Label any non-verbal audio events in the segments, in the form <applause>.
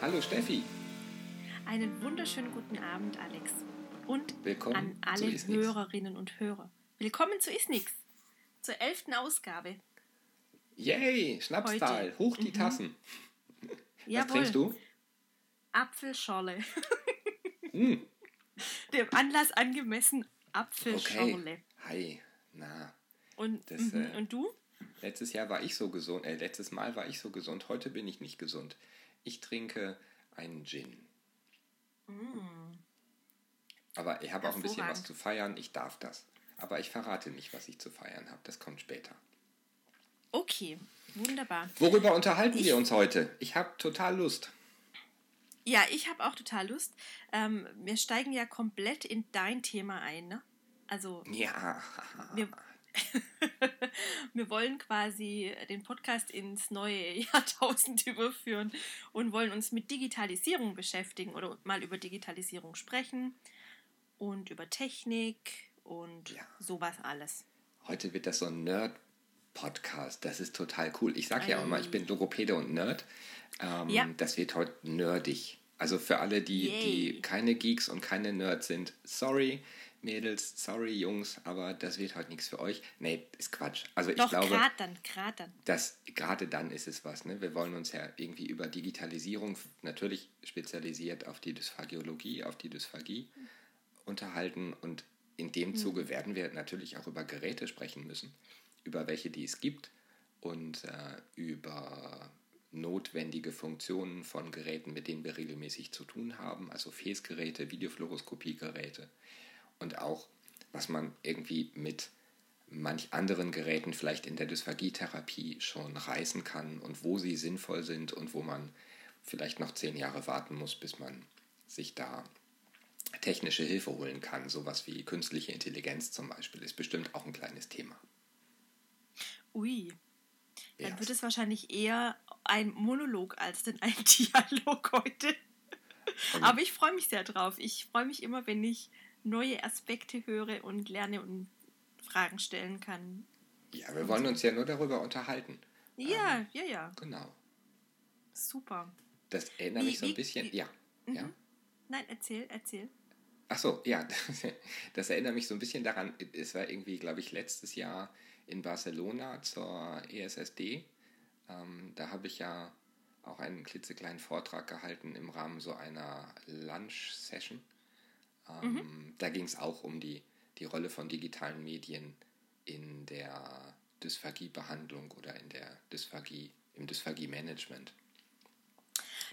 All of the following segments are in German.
Hallo Steffi. Einen wunderschönen guten Abend, Alex. Und Willkommen an alle Hörerinnen und Hörer. Willkommen zu Isnix, zur elften Ausgabe. Yay, Schnapstal, hoch die mhm. Tassen. <laughs> Was Jawohl. trinkst du? Apfelschorle. <laughs> mm. Dem Anlass angemessen Apfelschorle. Okay. Hi, na. Und, das, mhm. äh, und du? Letztes Jahr war ich so gesund, äh, letztes Mal war ich so gesund, heute bin ich nicht gesund. Ich trinke einen Gin. Mm. Aber ich habe auch ein bisschen was zu feiern, ich darf das. Aber ich verrate nicht, was ich zu feiern habe, das kommt später. Okay, wunderbar. Worüber unterhalten ich, wir uns heute? Ich habe total Lust. Ja, ich habe auch total Lust. Ähm, wir steigen ja komplett in dein Thema ein, ne? Also. Ja. Wir, <laughs> wir wollen quasi den Podcast ins neue <laughs> Jahrtausend überführen und wollen uns mit Digitalisierung beschäftigen oder mal über Digitalisierung sprechen und über Technik und ja. sowas alles. Heute wird das so ein Nerd-Podcast. Das ist total cool. Ich sage ja auch immer, ich bin Logopäde und Nerd. Ähm, ja. Das wird heute nerdig. Also für alle, die, die keine Geeks und keine Nerds sind, sorry. Mädels, sorry Jungs, aber das wird heute nichts für euch. Nee, ist Quatsch. Also Doch, ich glaube, gerade dann, gerade dann. Das, gerade dann ist es was. Ne? Wir wollen uns ja irgendwie über Digitalisierung, natürlich spezialisiert auf die Dysphagiologie, auf die Dysphagie unterhalten und in dem mhm. Zuge werden wir natürlich auch über Geräte sprechen müssen, über welche die es gibt und äh, über notwendige Funktionen von Geräten, mit denen wir regelmäßig zu tun haben, also FES-Geräte, Videofluoroskopie-Geräte und auch, was man irgendwie mit manch anderen Geräten vielleicht in der Dysphagietherapie schon reißen kann und wo sie sinnvoll sind und wo man vielleicht noch zehn Jahre warten muss, bis man sich da technische Hilfe holen kann. Sowas wie künstliche Intelligenz zum Beispiel ist bestimmt auch ein kleines Thema. Ui, dann ja. wird es wahrscheinlich eher ein Monolog als denn ein <laughs> Dialog heute. Aber ich freue mich sehr drauf. Ich freue mich immer, wenn ich neue Aspekte höre und lerne und Fragen stellen kann. Ja, wir wollen uns ja nur darüber unterhalten. Ja, ähm, ja, ja. Genau. Super. Das erinnert wie, mich so ein bisschen. Wie, ja. Mhm. ja. Nein, erzähl, erzähl. Ach so, ja, <laughs> das erinnert mich so ein bisschen daran, es war irgendwie, glaube ich, letztes Jahr in Barcelona zur ESSD. Ähm, da habe ich ja auch einen klitzekleinen Vortrag gehalten im Rahmen so einer Lunch-Session. Ähm, mhm. Da ging es auch um die, die Rolle von digitalen Medien in der Dysphagiebehandlung oder in der Dysphagie, im Dysphagie-Management.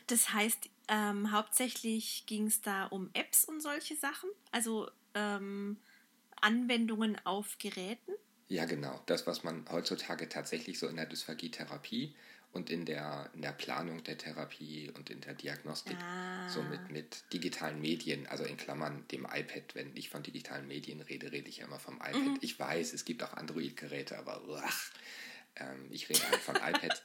Das heißt, ähm, hauptsächlich ging es da um Apps und solche Sachen, also ähm, Anwendungen auf Geräten. Ja, genau. Das, was man heutzutage tatsächlich so in der Dysphagie-Therapie und in der, in der Planung der Therapie und in der Diagnostik ah. so mit, mit digitalen Medien, also in Klammern dem iPad, wenn ich von digitalen Medien rede, rede ich ja immer vom iPad. Mhm. Ich weiß, es gibt auch Android-Geräte, aber ach, ähm, ich rede halt von iPad.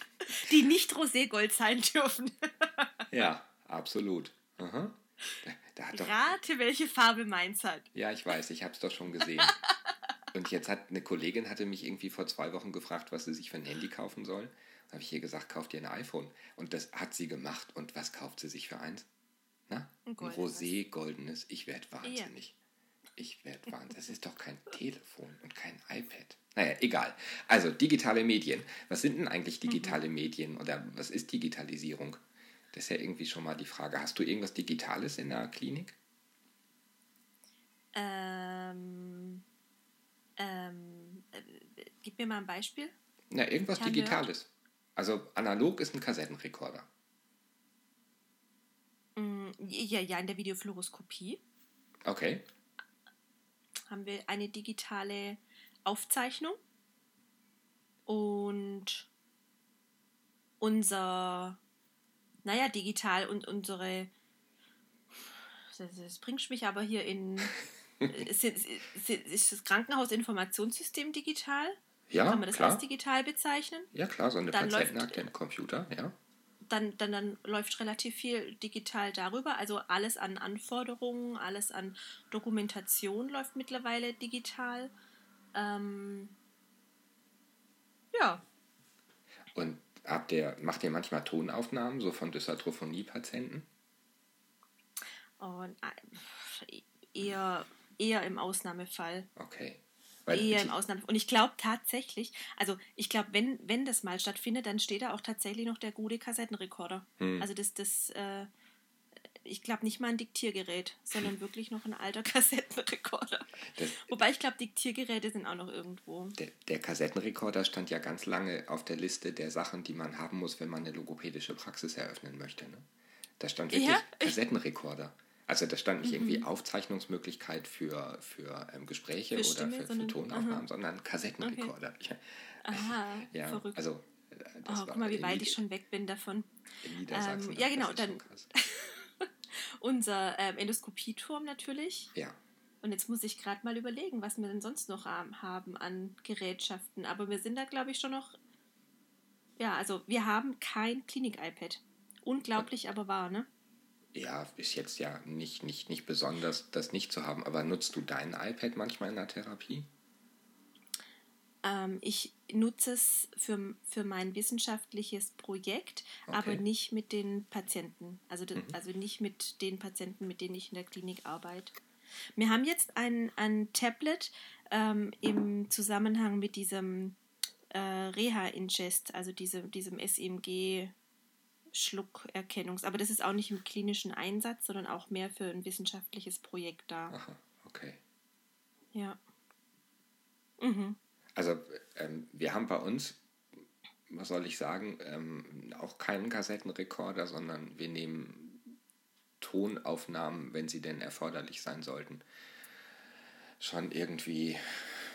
<laughs> Die nicht Roségold sein dürfen. <laughs> ja, absolut. Aha. Da, da Rate, welche Farbe meins hat. Ja, ich weiß, ich habe es doch schon gesehen. <laughs> Und jetzt hat eine Kollegin hatte mich irgendwie vor zwei Wochen gefragt, was sie sich für ein Handy kaufen soll. Da habe ich ihr gesagt, kauf dir ein iPhone. Und das hat sie gemacht. Und was kauft sie sich für eins? Na? Ein, ein Rosé goldenes. Ich werde wahnsinnig. Ja. Ich werde wahnsinnig. Das ist doch kein Telefon und kein iPad. Naja, egal. Also digitale Medien. Was sind denn eigentlich digitale mhm. Medien oder was ist Digitalisierung? Das ist ja irgendwie schon mal die Frage. Hast du irgendwas Digitales in der Klinik? Ähm, ähm, äh, gib mir mal ein Beispiel. Na, irgendwas Digitales. Also analog ist ein Kassettenrekorder. Mm, ja, ja, in der Videofluoroskopie. Okay. Haben wir eine digitale Aufzeichnung und unser, naja, digital und unsere, das bringt mich aber hier in, <laughs> ist, ist das Krankenhausinformationssystem digital? Ja, Kann man das klar. als digital bezeichnen? Ja, klar, so eine dann Patientenakte im Computer, ja. Dann, dann, dann läuft relativ viel digital darüber. Also alles an Anforderungen, alles an Dokumentation läuft mittlerweile digital. Ähm, ja. Und Habt ihr, macht ihr manchmal Tonaufnahmen, so von Dysarthrophonie-Patienten? Oh, eher, eher im Ausnahmefall. Okay. Weil eher im Ausnahmefall. Und ich glaube tatsächlich, also ich glaube, wenn, wenn das mal stattfindet, dann steht da auch tatsächlich noch der gute Kassettenrekorder. Hm. Also das, das äh, ich glaube nicht mal ein Diktiergerät, sondern <laughs> wirklich noch ein alter Kassettenrekorder. Das, Wobei ich glaube, Diktiergeräte sind auch noch irgendwo. Der, der, Kassettenrekorder stand ja ganz lange auf der Liste der Sachen, die man haben muss, wenn man eine logopädische Praxis eröffnen möchte. Ne? Da stand wirklich ja, Kassettenrekorder. Also da stand nicht mhm. irgendwie Aufzeichnungsmöglichkeit für, für ähm, Gespräche für Stimme, oder für, für Tonaufnahmen, aha. sondern Kassettenrekorder. Okay. <laughs> Aha, <laughs> ja, verrückt. Also, äh, oh, guck mal, wie weit ich schon weg bin davon. In Niedersachsen. Ähm, ja, genau. Dann, <laughs> unser ähm, Endoskopieturm natürlich. Ja. Und jetzt muss ich gerade mal überlegen, was wir denn sonst noch haben an Gerätschaften. Aber wir sind da, glaube ich, schon noch. Ja, also wir haben kein Klinik-iPad. Unglaublich, aber wahr, ne? Ja, ist jetzt ja nicht, nicht, nicht besonders, das nicht zu haben. Aber nutzt du dein iPad manchmal in der Therapie? Ähm, ich nutze es für, für mein wissenschaftliches Projekt, okay. aber nicht mit den Patienten. Also, mhm. also nicht mit den Patienten, mit denen ich in der Klinik arbeite. Wir haben jetzt ein, ein Tablet ähm, im Zusammenhang mit diesem äh, Reha-Ingest, also diese, diesem SEMG. Schluckerkennungs, aber das ist auch nicht im klinischen Einsatz, sondern auch mehr für ein wissenschaftliches Projekt da. Aha, okay. Ja. Mhm. Also ähm, wir haben bei uns, was soll ich sagen, ähm, auch keinen Kassettenrekorder, sondern wir nehmen Tonaufnahmen, wenn sie denn erforderlich sein sollten, schon irgendwie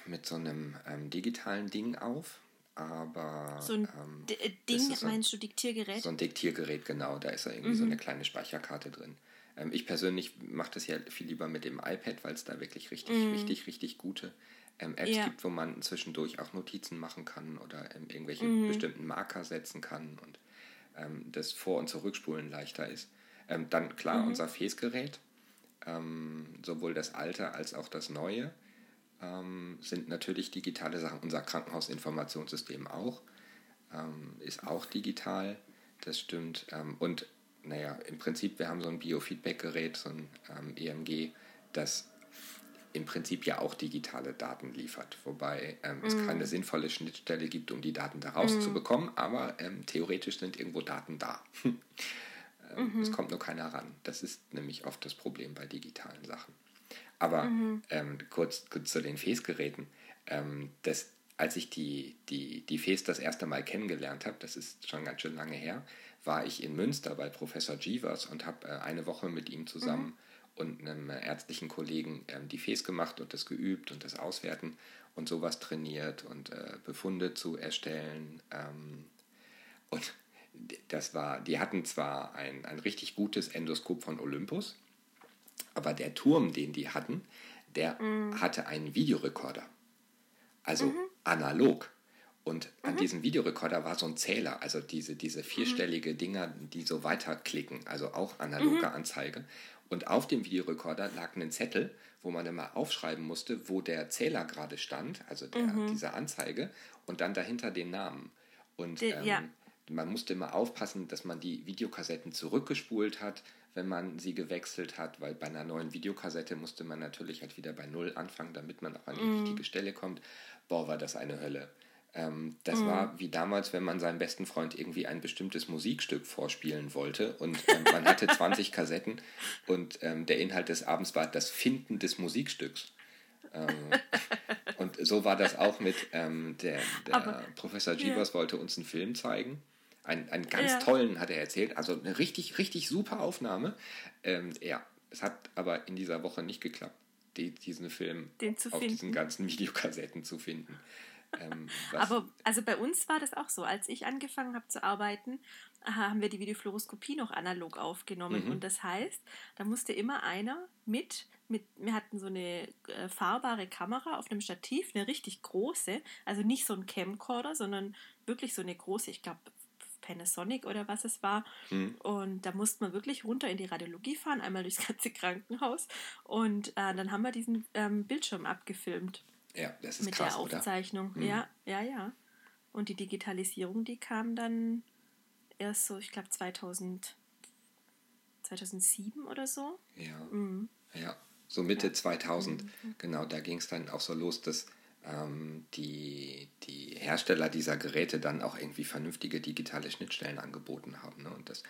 mit so einem ähm, digitalen Ding auf. Aber so ein ähm, äh, Ding, so meinst du Diktiergerät? So ein Diktiergerät, genau. Da ist ja irgendwie mhm. so eine kleine Speicherkarte drin. Ähm, ich persönlich mache das ja viel lieber mit dem iPad, weil es da wirklich richtig, mhm. richtig, richtig gute ähm, Apps ja. gibt, wo man zwischendurch auch Notizen machen kann oder ähm, irgendwelche mhm. bestimmten Marker setzen kann und ähm, das Vor- und Zurückspulen leichter ist. Ähm, dann klar mhm. unser Fäßgerät, sowohl das alte als auch das neue, ähm, sind natürlich digitale Sachen. Unser Krankenhausinformationssystem auch, ist auch digital, das stimmt. und naja, im Prinzip, wir haben so ein Biofeedback-Gerät, so ein EMG, das im Prinzip ja auch digitale Daten liefert, wobei ähm, es mm. keine sinnvolle Schnittstelle gibt, um die Daten daraus mm. zu bekommen, aber ähm, theoretisch sind irgendwo Daten da. <laughs> ähm, mhm. Es kommt nur keiner ran. Das ist nämlich oft das Problem bei digitalen Sachen. Aber mhm. Ähm, kurz, kurz, zu den FES-Geräten. Ähm, das, als ich die, die, die FES das erste Mal kennengelernt habe, das ist schon ganz schön lange her, war ich in Münster bei Professor Jeevers und habe äh, eine Woche mit ihm zusammen mhm und einem ärztlichen Kollegen ähm, die Fes gemacht und das geübt und das Auswerten und sowas trainiert und äh, Befunde zu erstellen. Ähm, und das war, die hatten zwar ein, ein richtig gutes Endoskop von Olympus, aber der Turm, den die hatten, der mhm. hatte einen Videorekorder. Also mhm. analog. Und an mhm. diesem Videorekorder war so ein Zähler, also diese, diese vierstellige Dinger, die so weiterklicken, also auch analoge mhm. Anzeige. Und auf dem Videorekorder lag ein Zettel, wo man immer aufschreiben musste, wo der Zähler gerade stand, also der, mhm. diese Anzeige, und dann dahinter den Namen. Und ähm, ja. man musste immer aufpassen, dass man die Videokassetten zurückgespult hat, wenn man sie gewechselt hat, weil bei einer neuen Videokassette musste man natürlich halt wieder bei Null anfangen, damit man auch an die mhm. richtige Stelle kommt. Boah, war das eine Hölle. Ähm, das mhm. war wie damals, wenn man seinem besten Freund irgendwie ein bestimmtes Musikstück vorspielen wollte und ähm, man hatte <laughs> 20 Kassetten und ähm, der Inhalt des Abends war das Finden des Musikstücks. Ähm, und so war das auch mit ähm, der, der Professor Jeevers ja. wollte uns einen Film zeigen. Ein, einen ganz ja. tollen hat er erzählt, also eine richtig, richtig super Aufnahme. Ähm, ja, es hat aber in dieser Woche nicht geklappt, die, diesen Film auf diesen ganzen Videokassetten zu finden. Ähm, Aber also bei uns war das auch so. Als ich angefangen habe zu arbeiten, haben wir die Videofluoroskopie noch analog aufgenommen. Mhm. Und das heißt, da musste immer einer mit, mit, wir hatten so eine äh, fahrbare Kamera auf einem Stativ, eine richtig große, also nicht so ein Camcorder, sondern wirklich so eine große, ich glaube Panasonic oder was es war. Mhm. Und da musste man wirklich runter in die Radiologie fahren, einmal durchs ganze Krankenhaus. Und äh, dann haben wir diesen ähm, Bildschirm abgefilmt. Ja, das ist mit krass, der Aufzeichnung. Oder? Ja, ja, ja. Und die Digitalisierung, die kam dann erst so, ich glaube 2000, 2007 oder so. Ja. Mhm. Ja, so Mitte 2000, genau, da ging es dann auch so los, dass die, die Hersteller dieser Geräte dann auch irgendwie vernünftige digitale Schnittstellen angeboten haben. Ne? Und, das,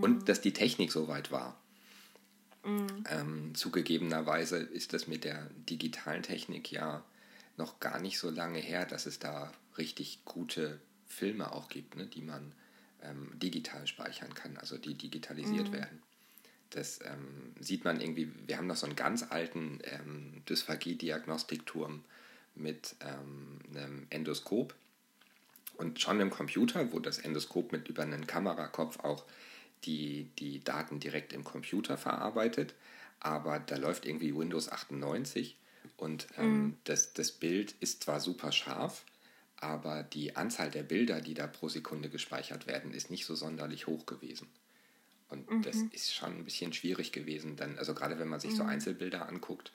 und dass die Technik so weit war. Ähm, zugegebenerweise ist das mit der digitalen Technik ja noch gar nicht so lange her, dass es da richtig gute Filme auch gibt, ne, die man ähm, digital speichern kann, also die digitalisiert Mhm. werden. Das ähm, sieht man irgendwie, wir haben noch so einen ganz alten ähm, Dysphagie-Diagnostikturm mit ähm, einem Endoskop und schon im Computer, wo das Endoskop mit über einen Kamerakopf auch die, die Daten direkt im Computer verarbeitet, aber da läuft irgendwie Windows 98 und ähm, das, das Bild ist zwar super scharf, aber die Anzahl der Bilder, die da pro Sekunde gespeichert werden, ist nicht so sonderlich hoch gewesen. Und das ist schon ein bisschen schwierig gewesen, dann, also gerade wenn man sich so Einzelbilder anguckt,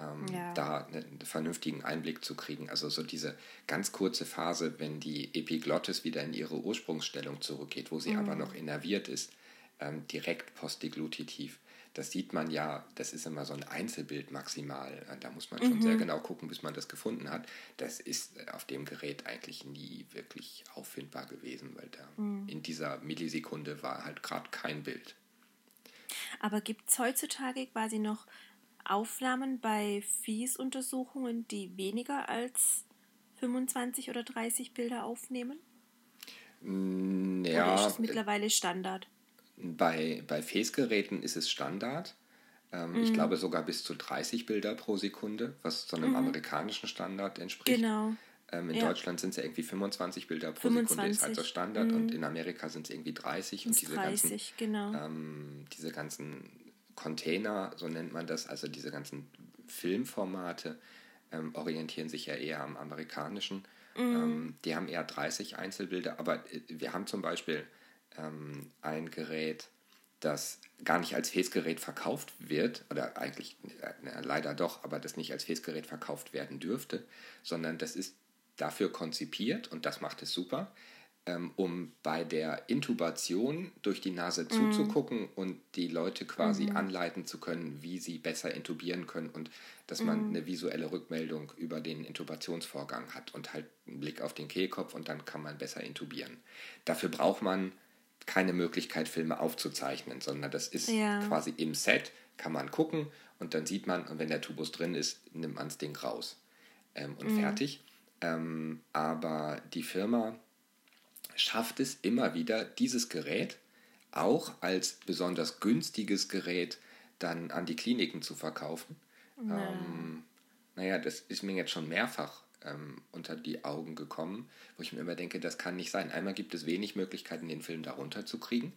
ähm, Ja. da einen vernünftigen Einblick zu kriegen. Also so diese ganz kurze Phase, wenn die Epiglottis wieder in ihre Ursprungsstellung zurückgeht, wo sie aber noch innerviert ist, ähm, direkt postdeglutitiv. Das sieht man ja, das ist immer so ein Einzelbild maximal. Äh, Da muss man schon sehr genau gucken, bis man das gefunden hat. Das ist äh, auf dem Gerät eigentlich nie wirklich auffindbar gewesen, weil da in dieser Millisekunde war halt gerade kein Bild. Aber gibt es heutzutage quasi noch Aufnahmen bei Fies-Untersuchungen, die weniger als 25 oder 30 Bilder aufnehmen? Mm, Oder Ja, ist es mittlerweile Standard? Bei, bei Face-Geräten ist es Standard. Ähm, Mhm. Ich glaube sogar bis zu 30 Bilder pro Sekunde, was so einem amerikanischen Standard entspricht. Genau. Ähm, in Ja. Deutschland sind es ja irgendwie 25 Bilder pro Sekunde, ist halt so 25, Standard. Und in Amerika sind es irgendwie 30. Und diese 30, ganzen, genau. ähm, diese ganzen Container, so nennt man das, also diese ganzen Filmformate, ähm, orientieren sich ja eher am amerikanischen. Ähm, die haben eher 30 Einzelbilder, aber äh, wir haben zum Beispiel ähm, ein Gerät, das gar nicht als Face-Gerät verkauft wird, oder eigentlich äh, na, leider doch, aber das nicht als Face-Gerät verkauft werden dürfte, sondern das ist dafür konzipiert und das macht es super, ähm, um bei der Intubation durch die Nase zuzugucken und die Leute quasi anleiten zu können, wie sie besser intubieren können und dass man eine visuelle Rückmeldung über den Intubationsvorgang hat und halt einen Blick auf den Kehlkopf und dann kann man besser intubieren. Dafür braucht man keine Möglichkeit, Filme aufzuzeichnen, sondern das ist Ja. quasi im Set, kann man gucken und dann sieht man, und wenn der Tubus drin ist, nimmt man das Ding raus ähm, und fertig. Ähm, aber die Firma schafft es immer wieder, dieses Gerät auch als besonders günstiges Gerät dann an die Kliniken zu verkaufen. Ähm, naja, das ist mir jetzt schon mehrfach ähm, unter die Augen gekommen, wo ich mir immer denke, das kann nicht sein. Einmal gibt es wenig Möglichkeiten, den Film darunter zu kriegen.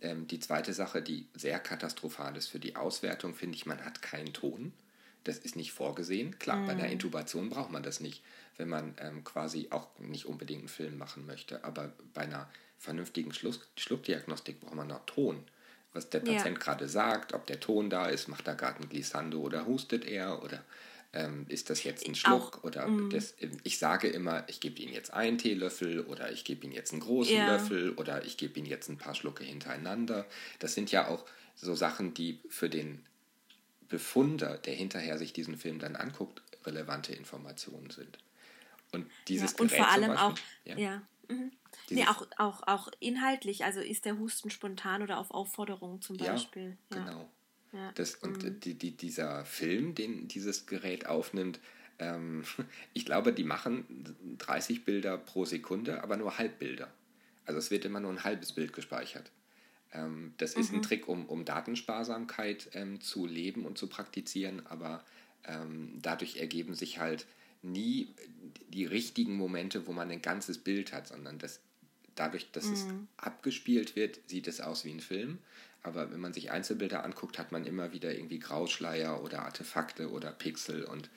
Ähm, die zweite Sache, die sehr katastrophal ist für die Auswertung, finde ich, man hat keinen Ton. Das ist nicht vorgesehen. Klar, bei der Intubation braucht man das nicht, wenn man ähm, quasi auch nicht unbedingt einen Film machen möchte. Aber bei einer vernünftigen Schluck Schluckdiagnostik braucht man noch Ton. Was der Ja. Patient gerade sagt, ob der Ton da ist, macht er gerade ein Glissando oder hustet er oder ähm, ist das jetzt ein Schluck Auch, oder das, ich sage immer, ich gebe ihm jetzt einen Teelöffel oder ich gebe ihm jetzt einen großen Ja. Löffel oder ich gebe ihm jetzt ein paar Schlucke hintereinander. Das sind ja auch so Sachen, die für den Befunder, der hinterher sich diesen Film dann anguckt, relevante Informationen sind. Und dieses ja, und Gerät vor allem Beispiel, auch, ja, ja. Mhm. Nee, auch, auch, auch inhaltlich, also ist der Husten spontan oder auf Aufforderung zum Beispiel. Ja, genau. Ja. Das, und die, die, dieser Film, den dieses Gerät aufnimmt, ähm, <laughs> ich glaube, die machen 30 Bilder pro Sekunde, aber nur Halbbilder. Also es wird immer nur ein halbes Bild gespeichert. Ähm, das ist ein Trick, um, um Datensparsamkeit ähm, zu leben und zu praktizieren, aber ähm, dadurch ergeben sich halt nie die richtigen Momente, wo man ein ganzes Bild hat, sondern das, dadurch, dass es abgespielt wird, sieht es aus wie ein Film. Aber wenn man sich Einzelbilder anguckt, hat man immer wieder irgendwie Grauschleier oder Artefakte oder Pixel und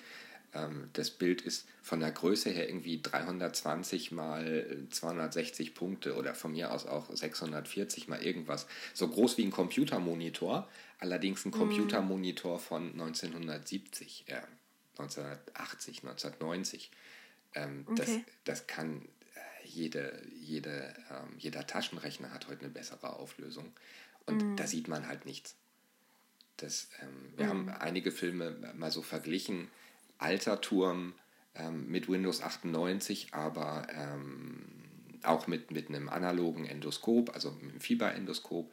das Bild ist von der Größe her irgendwie 320 mal 260 Punkte oder von mir aus auch 640 mal irgendwas. So groß wie ein Computermonitor, allerdings ein Computermonitor von 1970, äh, 1980, 1990. Ähm, das, Okay. das kann äh, jede, jede, ähm, jeder Taschenrechner hat heute eine bessere Auflösung. Und mm. da sieht man halt nichts. Das, ähm, wir mm. haben einige Filme mal so verglichen. Alter Turm ähm, mit Windows 98, aber ähm, auch mit, mit einem analogen Endoskop, also mit einem Fieberendoskop,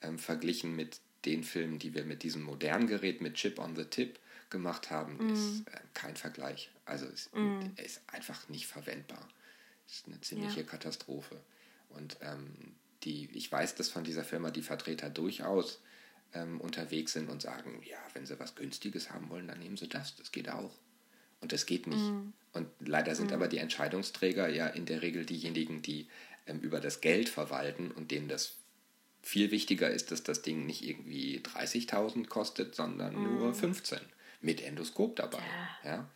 ähm, verglichen mit den Filmen, die wir mit diesem modernen Gerät, mit Chip on the Tip gemacht haben, mm. ist äh, kein Vergleich. Also es mm. ist einfach nicht verwendbar. Es ist eine ziemliche ja. Katastrophe. Und ähm, die, ich weiß, dass von dieser Firma die Vertreter durchaus ähm, unterwegs sind und sagen, ja, wenn sie was Günstiges haben wollen, dann nehmen sie das. Das geht auch. Und das geht nicht. Mm. Und leider sind mm. aber die Entscheidungsträger ja in der Regel diejenigen, die ähm, über das Geld verwalten und denen das viel wichtiger ist, dass das Ding nicht irgendwie 30.000 kostet, sondern mm. nur 15 mit Endoskop dabei. Ja. ja?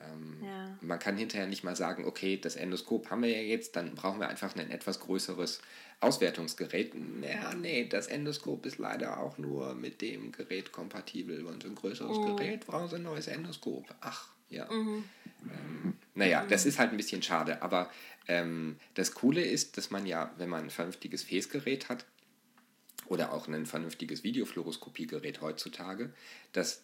Ähm, ja. Man kann hinterher nicht mal sagen, okay, das Endoskop haben wir ja jetzt, dann brauchen wir einfach ein etwas größeres Auswertungsgerät. Ja, nee, das Endoskop ist leider auch nur mit dem Gerät kompatibel. Und ein größeres oh. Gerät brauchen Sie ein neues Endoskop. Ach, ja. Mhm. Ähm, naja, das ist halt ein bisschen schade. Aber ähm, das Coole ist, dass man ja, wenn man ein vernünftiges Fäßgerät hat, oder auch ein vernünftiges Videofluoroskopiegerät heutzutage, dass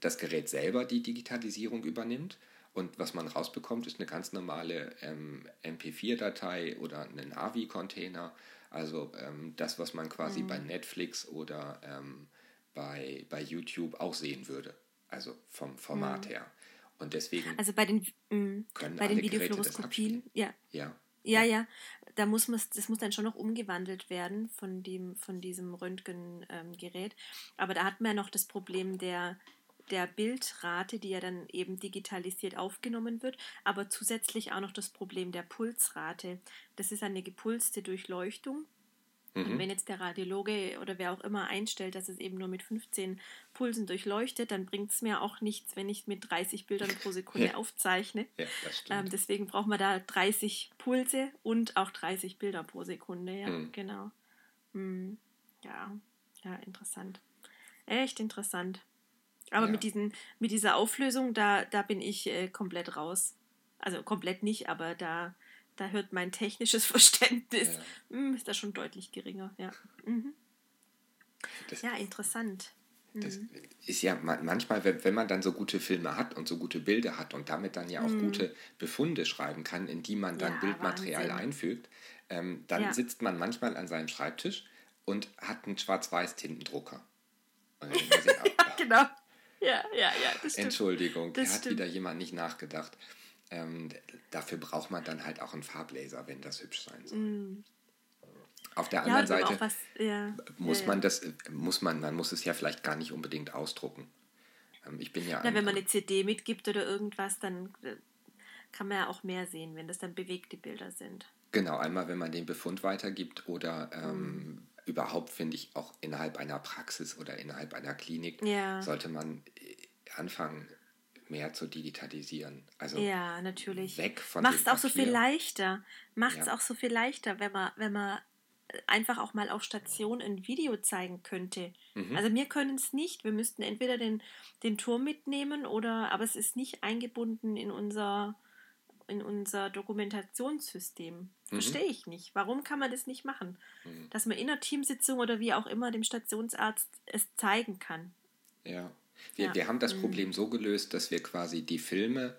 das Gerät selber die Digitalisierung übernimmt und was man rausbekommt, ist eine ganz normale ähm, MP4-Datei oder einen AVI-Container. Also ähm, das, was man quasi mhm. bei Netflix oder ähm, bei, bei YouTube auch sehen würde. Also vom Format mhm. her. Und deswegen. Also bei den, mh, bei den Videofluoroskopien, ja. Ja. Ja, ja, da muss man, das muss dann schon noch umgewandelt werden von, dem, von diesem Röntgengerät. Ähm, Aber da hat man ja noch das Problem der der Bildrate, die ja dann eben digitalisiert aufgenommen wird, aber zusätzlich auch noch das Problem der Pulsrate. Das ist eine gepulste Durchleuchtung. Mhm. Und wenn jetzt der Radiologe oder wer auch immer einstellt, dass es eben nur mit 15 Pulsen durchleuchtet, dann bringt es mir auch nichts, wenn ich mit 30 Bildern pro Sekunde <laughs> ja. aufzeichne. Ja, ähm, deswegen braucht man da 30 Pulse und auch 30 Bilder pro Sekunde. Ja, mhm. genau. Mhm. Ja, ja, interessant. Echt interessant. Aber ja. mit, diesen, mit dieser Auflösung, da, da bin ich äh, komplett raus. Also komplett nicht, aber da, da hört mein technisches <laughs> Verständnis, ja. hm, ist da schon deutlich geringer. Ja, mhm. das, ja interessant. Das mhm. ist ja manchmal, wenn man dann so gute Filme hat und so gute Bilder hat und damit dann ja auch mhm. gute Befunde schreiben kann, in die man dann ja, Bildmaterial Wahnsinn. einfügt, ähm, dann ja. sitzt man manchmal an seinem Schreibtisch und hat einen Schwarz-Weiß-Tintendrucker. Und dann <laughs> ja, genau. Ja, ja, ja. Das Entschuldigung, das da hat wieder jemand nicht nachgedacht. Ähm, dafür braucht man dann halt auch einen Farblaser, wenn das hübsch sein soll. Mm. Auf der anderen ja, Seite was, ja, muss ja, man das, muss man, man muss es ja vielleicht gar nicht unbedingt ausdrucken. Ähm, ich bin ja. Na, wenn man eine CD mitgibt oder irgendwas, dann äh, kann man ja auch mehr sehen, wenn das dann bewegte Bilder sind. Genau, einmal wenn man den Befund weitergibt oder ähm, mm überhaupt, finde ich, auch innerhalb einer Praxis oder innerhalb einer Klinik sollte man äh, anfangen, mehr zu digitalisieren. Also ja, natürlich. Weg von Macht es auch so viel leichter. Macht es ja. auch so viel leichter, wenn man, wenn man einfach auch mal auf Station ein Video zeigen könnte. Mhm. Also wir können es nicht. Wir müssten entweder den, den Turm mitnehmen oder, aber es ist nicht eingebunden in unser in unser Dokumentationssystem. Mhm. Verstehe ich nicht. Warum kann man das nicht machen? Mhm. Dass man in einer Teamsitzung oder wie auch immer dem Stationsarzt es zeigen kann. Ja. Wir, ja. wir haben das mhm. Problem so gelöst, dass wir quasi die Filme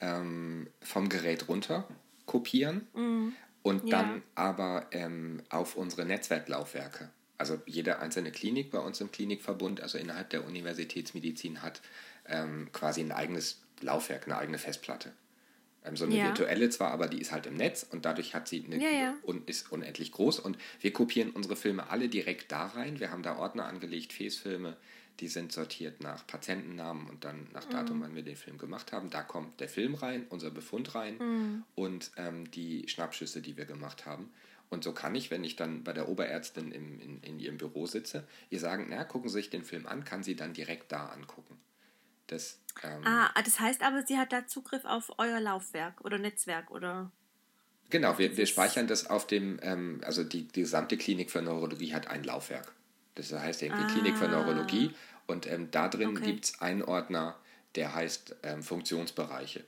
ähm, vom Gerät runter kopieren mhm. und ja. dann aber ähm, auf unsere Netzwerklaufwerke. Also jede einzelne Klinik bei uns im Klinikverbund, also innerhalb der Universitätsmedizin, hat ähm, quasi ein eigenes Laufwerk, eine eigene Festplatte. Ähm, so eine ja. virtuelle zwar, aber die ist halt im Netz und dadurch hat sie eine ja, ja. und ist unendlich groß. Und wir kopieren unsere Filme alle direkt da rein. Wir haben da Ordner angelegt, Fäßfilme, die sind sortiert nach Patientennamen und dann nach Datum, mhm. wann wir den Film gemacht haben. Da kommt der Film rein, unser Befund rein mhm. und ähm, die Schnappschüsse, die wir gemacht haben. Und so kann ich, wenn ich dann bei der Oberärztin im, in, in ihrem Büro sitze, ihr sagen, na, gucken Sie sich den Film an, kann sie dann direkt da angucken. Das, ähm, ah, das heißt aber, sie hat da Zugriff auf euer Laufwerk oder Netzwerk oder. Genau, wir, wir speichern das auf dem, ähm, also die, die gesamte Klinik für Neurologie hat ein Laufwerk. Das heißt irgendwie ah. Klinik für Neurologie und ähm, da drin okay. gibt es einen Ordner, der heißt ähm, Funktionsbereiche.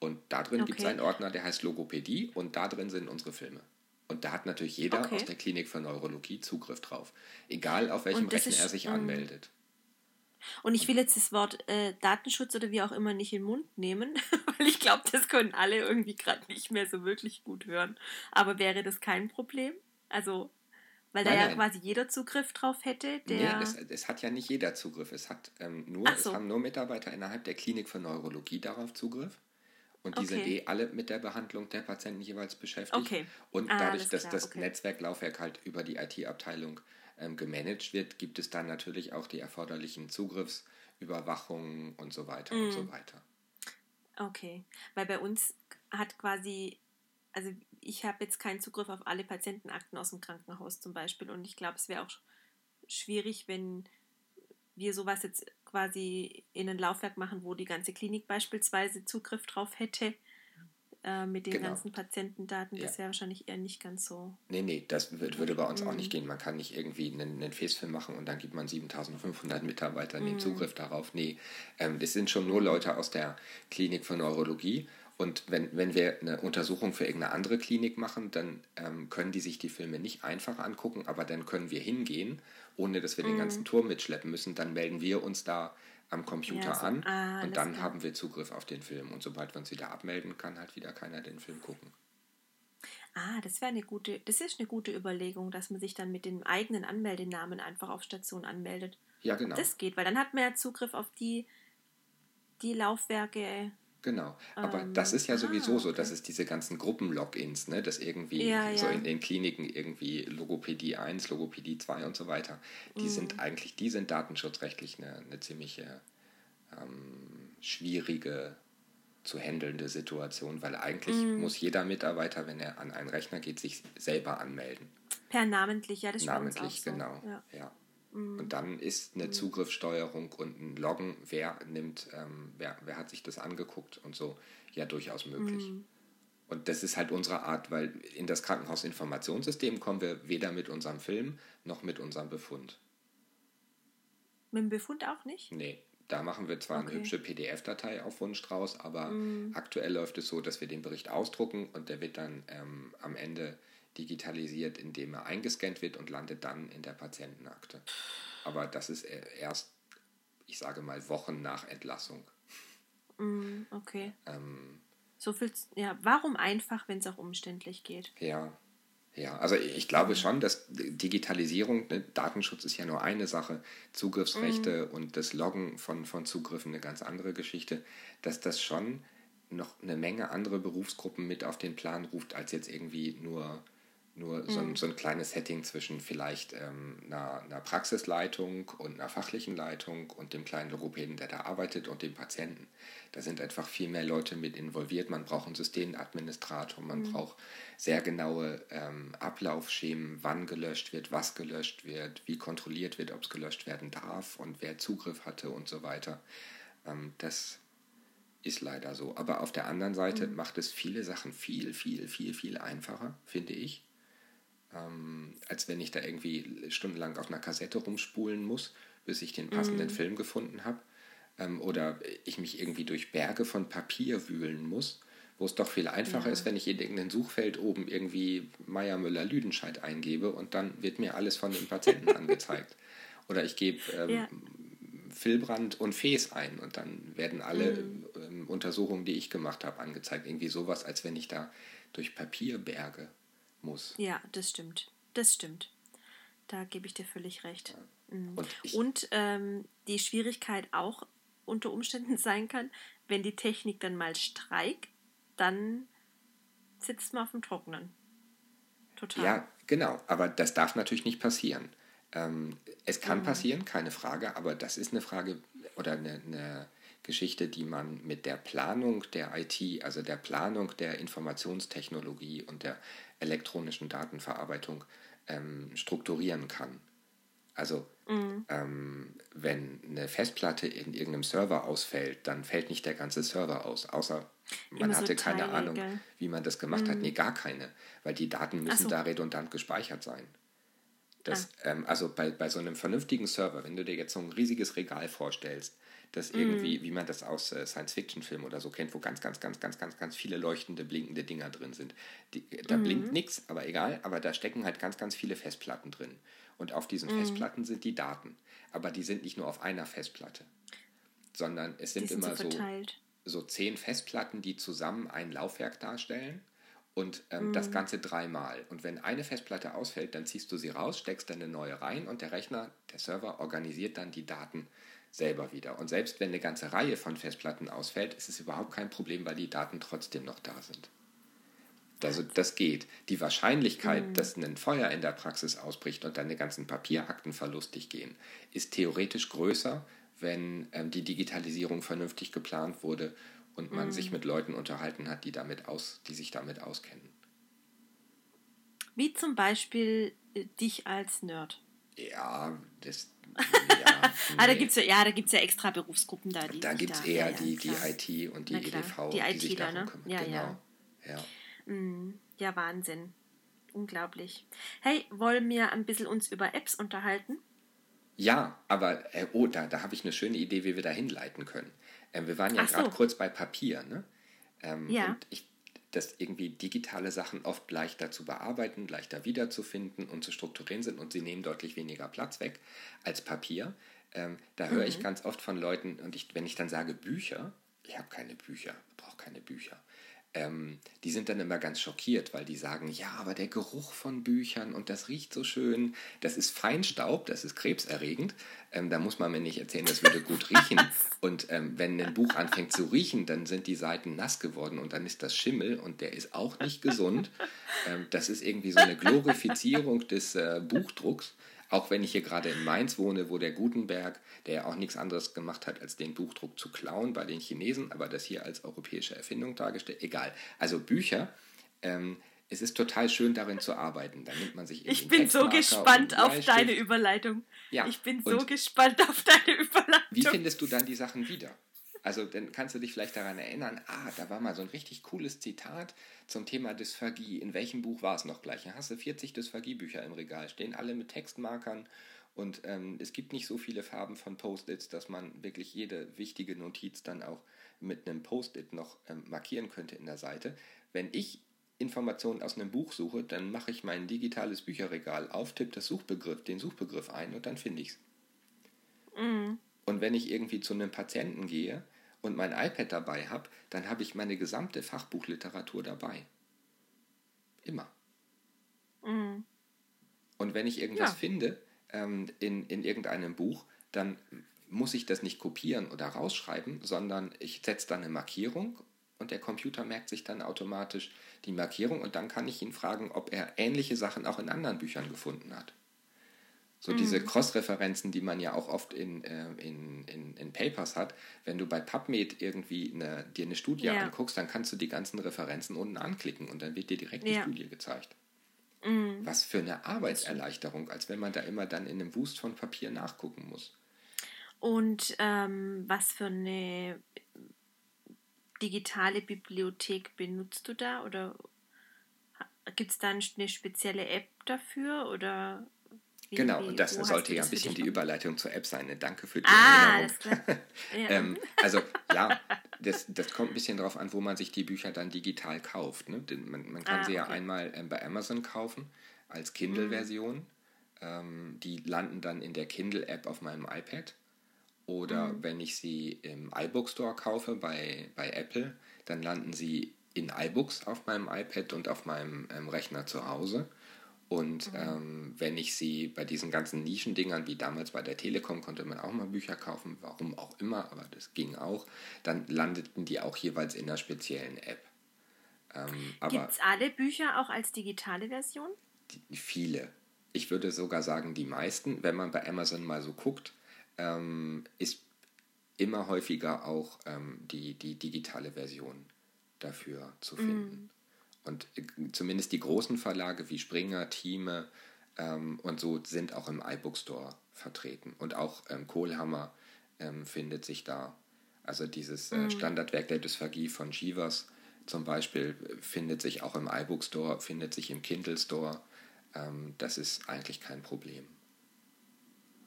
Und da drin Okay. gibt es einen Ordner, der heißt Logopädie und da drin sind unsere Filme. Und da hat natürlich jeder Okay. aus der Klinik für Neurologie Zugriff drauf. Egal auf welchem Rechner er sich ähm, anmeldet. Und ich will jetzt das Wort äh, Datenschutz oder wie auch immer nicht in den Mund nehmen, <laughs> weil ich glaube, das können alle irgendwie gerade nicht mehr so wirklich gut hören. Aber wäre das kein Problem? Also, weil da Nein, ja nein. quasi jeder Zugriff drauf hätte, der. Nee, es, es hat ja nicht jeder Zugriff. Es hat ähm, nur, so. es haben nur Mitarbeiter innerhalb der Klinik für Neurologie darauf Zugriff. Und die sind Okay. eh alle mit der Behandlung der Patienten jeweils beschäftigt. Okay. Und Ah, dadurch, dass klar, das okay. Netzwerklaufwerk halt über die IT-Abteilung ähm, gemanagt wird, gibt es dann natürlich auch die erforderlichen Zugriffsüberwachungen und so weiter und Mhm. so weiter. Okay, weil bei uns hat quasi, also ich habe jetzt keinen Zugriff auf alle Patientenakten aus dem Krankenhaus zum Beispiel und ich glaube, es wäre auch sch- schwierig, wenn wir sowas jetzt quasi in ein Laufwerk machen, wo die ganze Klinik beispielsweise Zugriff drauf hätte äh, mit den Genau. ganzen Patientendaten. Das Ja. wäre wahrscheinlich eher nicht ganz so. Nee, nee, das wür- würde bei uns auch Mhm. nicht gehen. Man kann nicht irgendwie einen, einen Facefilm machen und dann gibt man 7500 Mitarbeitern den Mhm. Zugriff darauf. Nee, ähm, das sind schon nur Leute aus der Klinik für Neurologie. Und wenn, wenn wir eine Untersuchung für irgendeine andere Klinik machen, dann ähm, können die sich die Filme nicht einfach angucken, aber dann können wir hingehen, ohne dass wir den Mhm. ganzen Turm mitschleppen müssen. Dann melden wir uns da am Computer Ja, so- an ah, und dann klar. haben wir Zugriff auf den Film. Und sobald wir uns wieder abmelden, kann halt wieder keiner den Film gucken. Ah, das wäre eine gute, das ist eine gute Überlegung, dass man sich dann mit dem eigenen Anmeldenamen einfach auf Station anmeldet. Ja, genau. Das geht, weil dann hat man ja Zugriff auf die, die Laufwerke. Genau, aber Ähm, das ist ja ah, sowieso so, okay. dass es diese ganzen Gruppen-Logins, ne, dass irgendwie Ja, so ja. in den Kliniken irgendwie Logopädie 1, Logopädie 2 und so weiter, die Mhm. sind eigentlich, die sind datenschutzrechtlich eine, eine ziemliche ähm, schwierige zu handelnde Situation, weil eigentlich Mhm. muss jeder Mitarbeiter, wenn er an einen Rechner geht, sich selber anmelden. Per namentlich, ja, das Namentlich, auch so. genau. Ja. Ja. Mhm. Und dann ist eine Zugriffssteuerung und ein Loggen, wer nimmt, ähm, wer, wer hat sich das angeguckt und so, ja durchaus möglich. Mhm. Und das ist halt unsere Art, weil in das Krankenhausinformationssystem kommen wir weder mit unserem Film noch mit unserem Befund. Mit dem Befund auch nicht? Nee, da machen wir zwar Okay. eine hübsche PDF-Datei auf Wunsch draus, aber Mhm. aktuell läuft es so, dass wir den Bericht ausdrucken und der wird dann ähm, am Ende digitalisiert, indem er eingescannt wird und landet dann in der Patientenakte. Aber das ist e- erst, ich sage mal, Wochen nach Entlassung. Mhm, okay. Ähm, So viel, ja, warum einfach, wenn es auch umständlich geht? Ja, ja, also ich glaube schon, dass Digitalisierung, ne, Datenschutz ist ja nur eine Sache, Zugriffsrechte und das Loggen von, von Zugriffen eine ganz andere Geschichte, dass das schon noch eine Menge andere Berufsgruppen mit auf den Plan ruft, als jetzt irgendwie nur, nur so, ein, so ein kleines Setting zwischen vielleicht ähm, einer, einer Praxisleitung und einer fachlichen Leitung und dem kleinen Logopäden, der da arbeitet und dem Patienten. Da sind einfach viel mehr Leute mit involviert. Man braucht einen Systemadministrator, man braucht sehr genaue ähm, Ablaufschemen, wann gelöscht wird, was gelöscht wird, wie kontrolliert wird, ob es gelöscht werden darf und wer Zugriff hatte und so weiter. Ähm, das ist leider so. Aber auf der anderen Seite macht es viele Sachen viel, viel, viel, viel einfacher, finde ich. Ähm, als wenn ich da irgendwie stundenlang auf einer Kassette rumspulen muss, bis ich den passenden Film gefunden habe. Ähm, oder ich mich irgendwie durch Berge von Papier wühlen muss, wo es doch viel einfacher Ja. ist, wenn ich in irgendein Suchfeld oben irgendwie Meier Müller Lüdenscheid eingebe und dann wird mir alles von dem Patienten <laughs> angezeigt. Oder ich gebe ähm, Ja. Filbrand und Fes ein und dann werden alle ähm, Untersuchungen, die ich gemacht habe, angezeigt. Irgendwie sowas, als wenn ich da durch Papierberge muss. Ja, das stimmt. Das stimmt. Da gebe ich dir völlig recht. Mhm. Und Und ähm, die Schwierigkeit auch unter Umständen <laughs> sein kann, wenn die Technik dann mal streikt, dann sitzt man auf dem Trockenen. Total. Ja, genau. Aber das darf natürlich nicht passieren. Ähm, es kann Mhm. passieren, keine Frage, aber das ist eine Frage oder eine, eine Geschichte, die man mit der Planung der IT, also der Planung der Informationstechnologie und der elektronischen Datenverarbeitung ähm, strukturieren kann. Also Mhm. ähm, wenn eine Festplatte in irgendeinem Server ausfällt, dann fällt nicht der ganze Server aus, außer man Immer so hatte keine Teile, Ahnung, gell? Mhm. wie man das gemacht hat. Nee, gar keine, weil die Daten müssen so. da redundant gespeichert sein. Das, ah. ähm, also bei, bei so einem vernünftigen Server, wenn du dir jetzt so ein riesiges Regal vorstellst, das mm. irgendwie, wie man das aus äh, Science-Fiction-Filmen oder so kennt, wo ganz, ganz, ganz, ganz, ganz, ganz viele leuchtende, blinkende Dinger drin sind. Die, da mm. blinkt nichts, aber egal, aber da stecken halt ganz, ganz viele Festplatten drin. Und auf diesen mm. Festplatten sind die Daten. Aber die sind nicht nur auf einer Festplatte, sondern es sind, sind immer so, so zehn Festplatten, die zusammen ein Laufwerk darstellen und ähm, mm. das Ganze dreimal. Und wenn eine Festplatte ausfällt, dann ziehst du sie raus, steckst dann eine neue rein und der Rechner, der Server organisiert dann die Daten selber wieder. Und selbst wenn eine ganze Reihe von Festplatten ausfällt, ist es überhaupt kein Problem, weil die Daten trotzdem noch da sind. Also das geht. Die Wahrscheinlichkeit, mm. dass ein Feuer in der Praxis ausbricht und deine ganzen Papierakten verlustig gehen, ist theoretisch größer, wenn ähm, die Digitalisierung vernünftig geplant wurde und man mhm. sich mit Leuten unterhalten hat, die, damit aus, die sich damit auskennen. Wie zum Beispiel äh, dich als Nerd. Ja, das. Ja, <laughs> ah, da gibt es ja, ja, ja extra Berufsgruppen da. Die da gibt es eher ja, die, die IT und die EDV, die, die sich darum ne? kümmern. Ja, genau. ja. Ja. Mm, ja, Wahnsinn. Unglaublich. Hey, wollen wir ein bisschen uns über Apps unterhalten? Ja, aber äh, oh, da, da habe ich eine schöne Idee, wie wir da hinleiten können. Ähm, wir waren ja gerade so. kurz bei Papier, ne? Ähm, ja. Und ich, dass irgendwie digitale Sachen oft leichter zu bearbeiten, leichter wiederzufinden und zu strukturieren sind und sie nehmen deutlich weniger Platz weg als Papier. Ähm, da höre mhm. ich ganz oft von Leuten, und ich, wenn ich dann sage Bücher, ich habe keine Bücher, brauche keine Bücher ähm, die sind dann immer ganz schockiert, weil die sagen, ja, aber der Geruch von Büchern und das riecht so schön, das ist Feinstaub, das ist krebserregend. Ähm, da muss man mir nicht erzählen, das würde gut <laughs> riechen. Und ähm, wenn ein Buch anfängt zu riechen, dann sind die Seiten nass geworden und dann ist das Schimmel und der ist auch nicht gesund. Ähm, das ist irgendwie so eine Glorifizierung des äh, Buchdrucks. Auch wenn ich hier gerade in Mainz wohne, wo der Gutenberg, der ja auch nichts anderes gemacht hat, als den Buchdruck zu klauen bei den Chinesen, aber das hier als europäische Erfindung dargestellt, egal. Also Bücher, ähm, es ist total schön darin zu arbeiten. Da nimmt man sich Ich bin so gespannt auf deine Überleitung. Ja. Ich bin so gespannt auf deine Überleitung. Wie findest du dann die Sachen wieder? Also dann kannst du dich vielleicht daran erinnern, ah, da war mal so ein richtig cooles Zitat zum Thema Dysphagie. In welchem Buch war es noch gleich? Da hast du 40 Dysphagie-Bücher im Regal, stehen alle mit Textmarkern und ähm, es gibt nicht so viele Farben von Post-its, dass man wirklich jede wichtige Notiz dann auch mit einem Post-it noch ähm, markieren könnte in der Seite. Wenn ich Informationen aus einem Buch suche, dann mache ich mein digitales Bücherregal auf, tippe das Suchbegriff, den Suchbegriff ein und dann finde ich es. Mhm. Und wenn ich irgendwie zu einem Patienten gehe und mein iPad dabei habe, dann habe ich meine gesamte Fachbuchliteratur dabei. Immer. Mhm. Und wenn ich irgendwas ja. finde ähm, in, in irgendeinem Buch, dann muss ich das nicht kopieren oder rausschreiben, sondern ich setze dann eine Markierung und der Computer merkt sich dann automatisch die Markierung und dann kann ich ihn fragen, ob er ähnliche Sachen auch in anderen Büchern gefunden hat. So mhm. diese Cross-Referenzen, die man ja auch oft in, äh, in, in, in, Papers hat. Wenn du bei PubMed irgendwie eine, dir eine Studie ja. anguckst, dann kannst du die ganzen Referenzen unten anklicken und dann wird dir direkt ja. die Studie gezeigt. Mhm. Was für eine Arbeitserleichterung, als wenn man da immer dann in einem Wust von Papier nachgucken muss. Und ähm, was für eine digitale Bibliothek benutzt du da? Oder gibt es da eine spezielle App dafür? Oder genau, und das sollte ja ein bisschen die Überleitung zur App sein. Ne? Danke für die ah, Erinnerung. <laughs> ja. ähm, also ja, <laughs> das, das kommt ein bisschen darauf an, wo man sich die Bücher dann digital kauft. Ne? Man, man kann ah, sie ja einmal ähm, bei Amazon kaufen als Kindle-Version. Mhm. Ähm, die landen dann in der Kindle-App auf meinem iPad. Oder mhm. wenn ich sie im iBook Store kaufe bei, bei Apple, dann landen sie in iBooks auf meinem iPad und auf meinem ähm, Rechner zu Hause. Und mhm. ähm, wenn ich sie bei diesen ganzen Nischendingern, wie damals bei der Telekom, konnte man auch mal Bücher kaufen, warum auch immer, aber das ging auch, dann landeten die auch jeweils in einer speziellen App. Ähm, Gibt es alle Bücher auch als digitale Version? Die, viele. Ich würde sogar sagen, die meisten, wenn man bei Amazon mal so guckt, ähm, ist immer häufiger auch ähm, die, die digitale Version dafür zu finden. Und äh, zumindest die großen Verlage wie Springer, Thieme ähm, und so sind auch im iBook Store vertreten. Und auch ähm, Kohlhammer ähm, findet sich da. Also dieses äh, mhm. Standardwerk der Dysphagie von Shivas zum Beispiel äh, findet sich auch im iBook Store, findet sich im Kindle Store. ähm, das ist eigentlich kein Problem.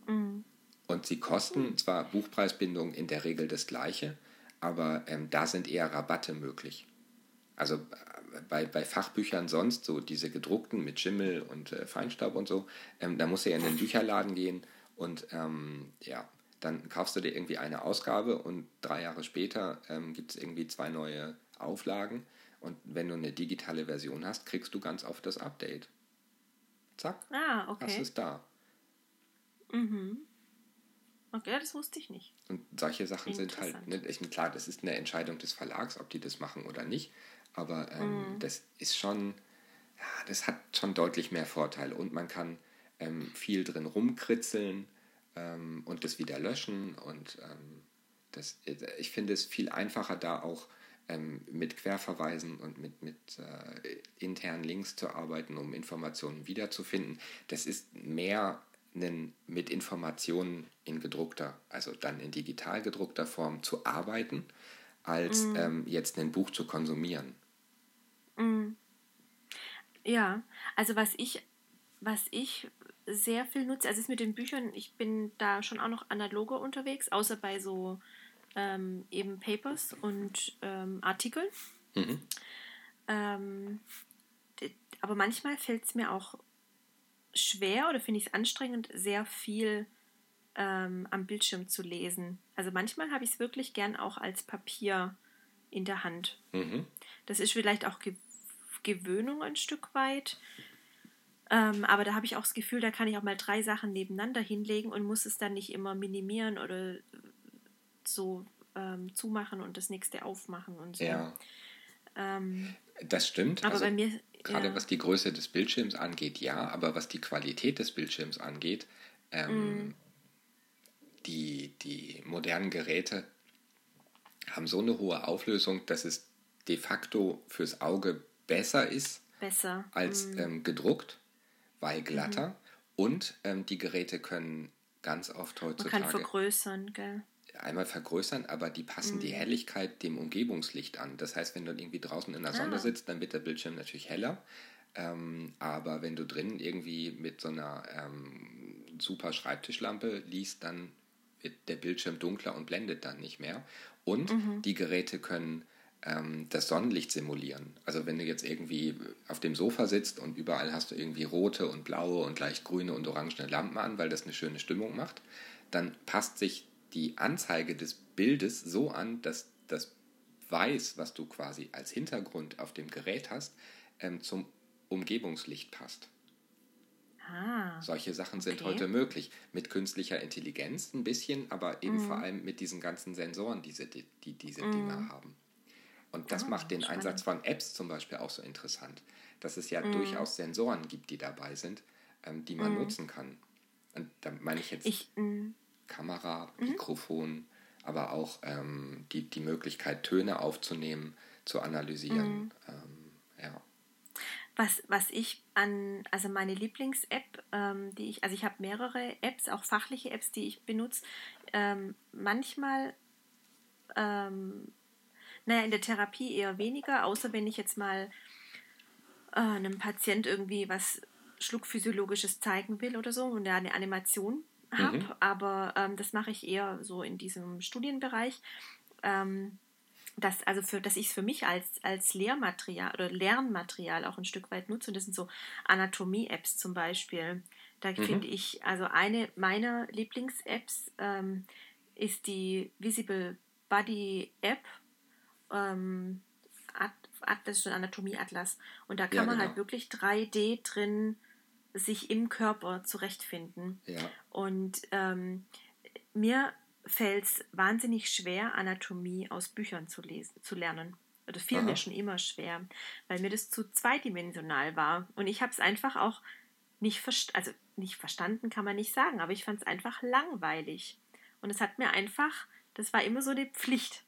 Mhm. Und sie kosten zwar Buchpreisbindung in der Regel das gleiche, aber ähm, da sind eher Rabatte möglich. Also äh, bei, bei Fachbüchern sonst, so diese gedruckten mit Schimmel und äh, Feinstaub und so, ähm, da musst du ja in den Bücherladen gehen und ähm, ja, dann kaufst du dir irgendwie eine Ausgabe und drei Jahre später ähm, gibt es irgendwie zwei neue Auflagen. Und wenn du eine digitale Version hast, kriegst du ganz oft das Update. Zack. Ah, okay. Hast es da. Mhm. Okay, das wusste ich nicht. Und solche Sachen sind halt, ne, ich, klar, das ist eine Entscheidung des Verlags, ob die das machen oder nicht. Aber ähm, mhm. das ist schon, ja, das hat schon deutlich mehr Vorteile. Und man kann ähm, viel drin rumkritzeln ähm, und das wieder löschen. Und ähm, das, ich finde es viel einfacher, da auch ähm, mit Querverweisen und mit, mit äh, internen Links zu arbeiten, um Informationen wiederzufinden. Das ist mehr einen, mit Informationen in gedruckter, also dann in digital gedruckter Form zu arbeiten, als mm. ähm, jetzt ein Buch zu konsumieren. Ja, also was ich, was ich sehr viel nutze, also ist mit den Büchern, ich bin da schon auch noch analoger unterwegs, außer bei so ähm, eben Papers und ähm, Artikeln. Mhm. Ähm, aber manchmal fällt es mir auch schwer oder finde ich es anstrengend, sehr viel ähm, am Bildschirm zu lesen. Also manchmal habe ich es wirklich gern auch als Papier in der Hand. Mhm. Das ist vielleicht auch Ge Gewöhnung ein Stück weit. Ähm, aber da habe ich auch das Gefühl, da kann ich auch mal drei Sachen nebeneinander hinlegen und muss es dann nicht immer minimieren oder so ähm, zumachen und das nächste aufmachen und so. Ja. Ähm, das stimmt. Aber also, bei mir, gerade ja. was die Größe des Bildschirms angeht, ja, aber was die Qualität des Bildschirms angeht, ähm, mm. die, die modernen Geräte haben so eine hohe Auflösung, dass es de facto fürs Auge besser ist besser. als mm. ähm, gedruckt, weil glatter. Mhm. Und ähm, die Geräte können ganz oft heutzutage. Man kann vergrößern, gell? einmal vergrößern, aber die passen mhm. die Helligkeit dem Umgebungslicht an. Das heißt, wenn du irgendwie draußen in der Sonne ah. sitzt, dann wird der Bildschirm natürlich heller. Ähm, aber wenn du drinnen irgendwie mit so einer ähm, super Schreibtischlampe liest, dann wird der Bildschirm dunkler und blendet dann nicht mehr. Und mhm. die Geräte können das Sonnenlicht simulieren. Also wenn du jetzt irgendwie auf dem Sofa sitzt und überall hast du irgendwie rote und blaue und leicht grüne und orangene Lampen an, weil das eine schöne Stimmung macht, dann passt sich die Anzeige des Bildes so an, dass das Weiß, was du quasi als Hintergrund auf dem Gerät hast, ähm, zum Umgebungslicht passt. Ah, Solche Sachen okay. sind heute möglich. Mit künstlicher Intelligenz ein bisschen, aber eben mm. vor allem mit diesen ganzen Sensoren, die, die, die diese mm. Dinge haben. Und das ah, macht den spannend. Einsatz von Apps zum Beispiel auch so interessant, dass es ja mm. durchaus Sensoren gibt, die dabei sind, ähm, die man mm. nutzen kann. Und da meine ich jetzt. Ich, mm. Kamera, mhm. Mikrofon, aber auch ähm, die, die Möglichkeit, Töne aufzunehmen, zu analysieren. Mhm. Ähm, ja. Was, was ich an, also meine Lieblings-App, ähm, die ich, also ich habe mehrere Apps, auch fachliche Apps, die ich benutze. Ähm, manchmal, ähm, naja, in der Therapie eher weniger, außer wenn ich jetzt mal äh, einem Patient irgendwie was Schluckphysiologisches zeigen will oder so und er eine Animation habe, mhm. aber ähm, das mache ich eher so in diesem Studienbereich. Ähm, dass, also für, dass ich es für mich als, als Lehrmaterial oder Lernmaterial auch ein Stück weit nutze. Und das sind so Anatomie-Apps zum Beispiel. Da mhm. finde ich, also eine meiner Lieblings-Apps ähm, ist die Visible Body App. Ähm, Atlas, so ein Anatomie-Atlas. Und da kann ja, man halt genau. halt wirklich 3D drin sich im Körper zurechtfinden. Ja. Und ähm, mir fällt es wahnsinnig schwer, Anatomie aus Büchern zu, lesen, zu lernen. Das fiel Aha. mir schon immer schwer, weil mir das zu zweidimensional war. Und ich habe es einfach auch nicht, verstanden, also nicht verstanden, kann man nicht sagen, aber ich fand es einfach langweilig. Und es hat mir einfach, das war immer so die Pflicht.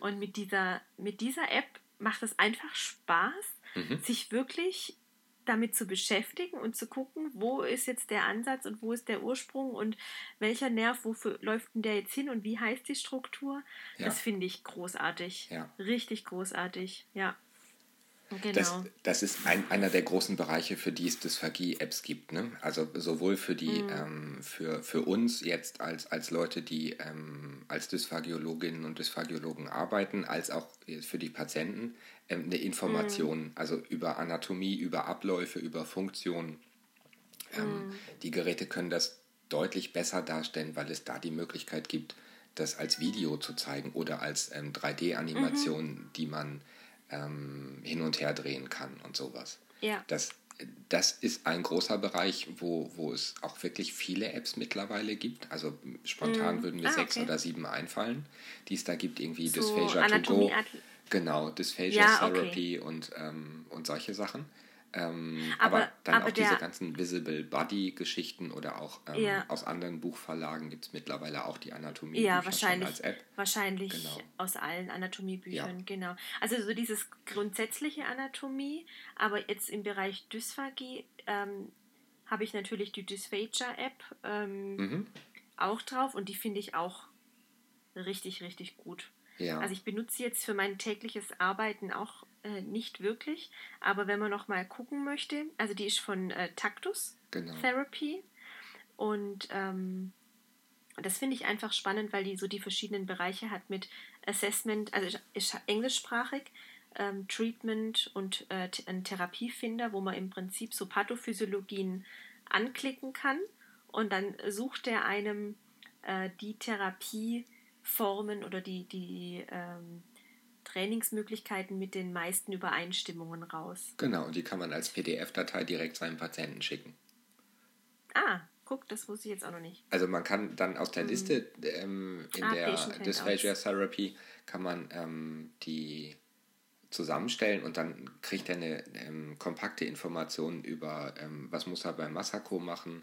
Und mit dieser, mit dieser App macht es einfach Spaß, mhm. sich wirklich damit zu beschäftigen und zu gucken, wo ist jetzt der Ansatz und wo ist der Ursprung und welcher Nerv, wofür läuft denn der jetzt hin und wie heißt die Struktur? Ja. Das finde ich großartig. Ja. Richtig großartig, ja. Genau. Das, das ist ein, einer der großen Bereiche, für die es Dysphagie-Apps gibt. Ne? Also sowohl für, die, mhm. ähm, für, für uns jetzt als, als Leute, die ähm, als Dysphagiologinnen und Dysphagiologen arbeiten, als auch für die Patienten ähm, eine Information, mhm. also über Anatomie, über Abläufe, über Funktionen. Mhm. Die Geräte können das deutlich besser darstellen, weil es da die Möglichkeit gibt, das als Video zu zeigen oder als 3D-Animation, ähm, mhm. die man ähm, hin und her drehen kann und sowas. Ja. Das, das ist ein großer Bereich, wo, wo es auch wirklich viele Apps mittlerweile gibt. Also spontan mm. würden mir ah, sechs okay. oder sieben einfallen, die es da gibt, irgendwie so Dysphagia Anatomie, to go. Genau, Dysphagia ja, Therapy okay. und, ähm, und solche Sachen. Ähm, aber, aber, dann aber auch diese ganzen Visible Body-Geschichten oder auch ähm, ja. aus anderen Buchverlagen gibt es mittlerweile auch die Anatomie ja, wahrscheinlich, als App. Wahrscheinlich genau. aus allen Anatomiebüchern, ja. genau. Also so dieses grundsätzliche Anatomie, aber jetzt im Bereich Dysphagie ähm, habe ich natürlich die Dysphagia-App ähm, mhm. auch drauf und die finde ich auch richtig, richtig gut. Ja. Also ich benutze jetzt für mein tägliches Arbeiten auch äh, nicht wirklich. Aber wenn man noch mal gucken möchte, also die ist von äh, Taktus genau. Therapy. Und ähm, das finde ich einfach spannend, weil die so die verschiedenen Bereiche hat mit Assessment, also ist englischsprachig, ähm, Treatment und äh, ein Therapiefinder, wo man im Prinzip so Pathophysiologien anklicken kann und dann sucht er einem äh, die Therapieformen oder die, die ähm, Trainingsmöglichkeiten mit den meisten Übereinstimmungen raus. Genau, und die kann man als PDF-Datei direkt seinem Patienten schicken. Ah, guck, das wusste ich jetzt auch noch nicht. Also man kann dann aus der hm. Liste ähm, in ah, der Dysphagia Therapy kann man ähm, die zusammenstellen und dann kriegt er eine ähm, kompakte Information über, ähm, was muss er beim Masako machen,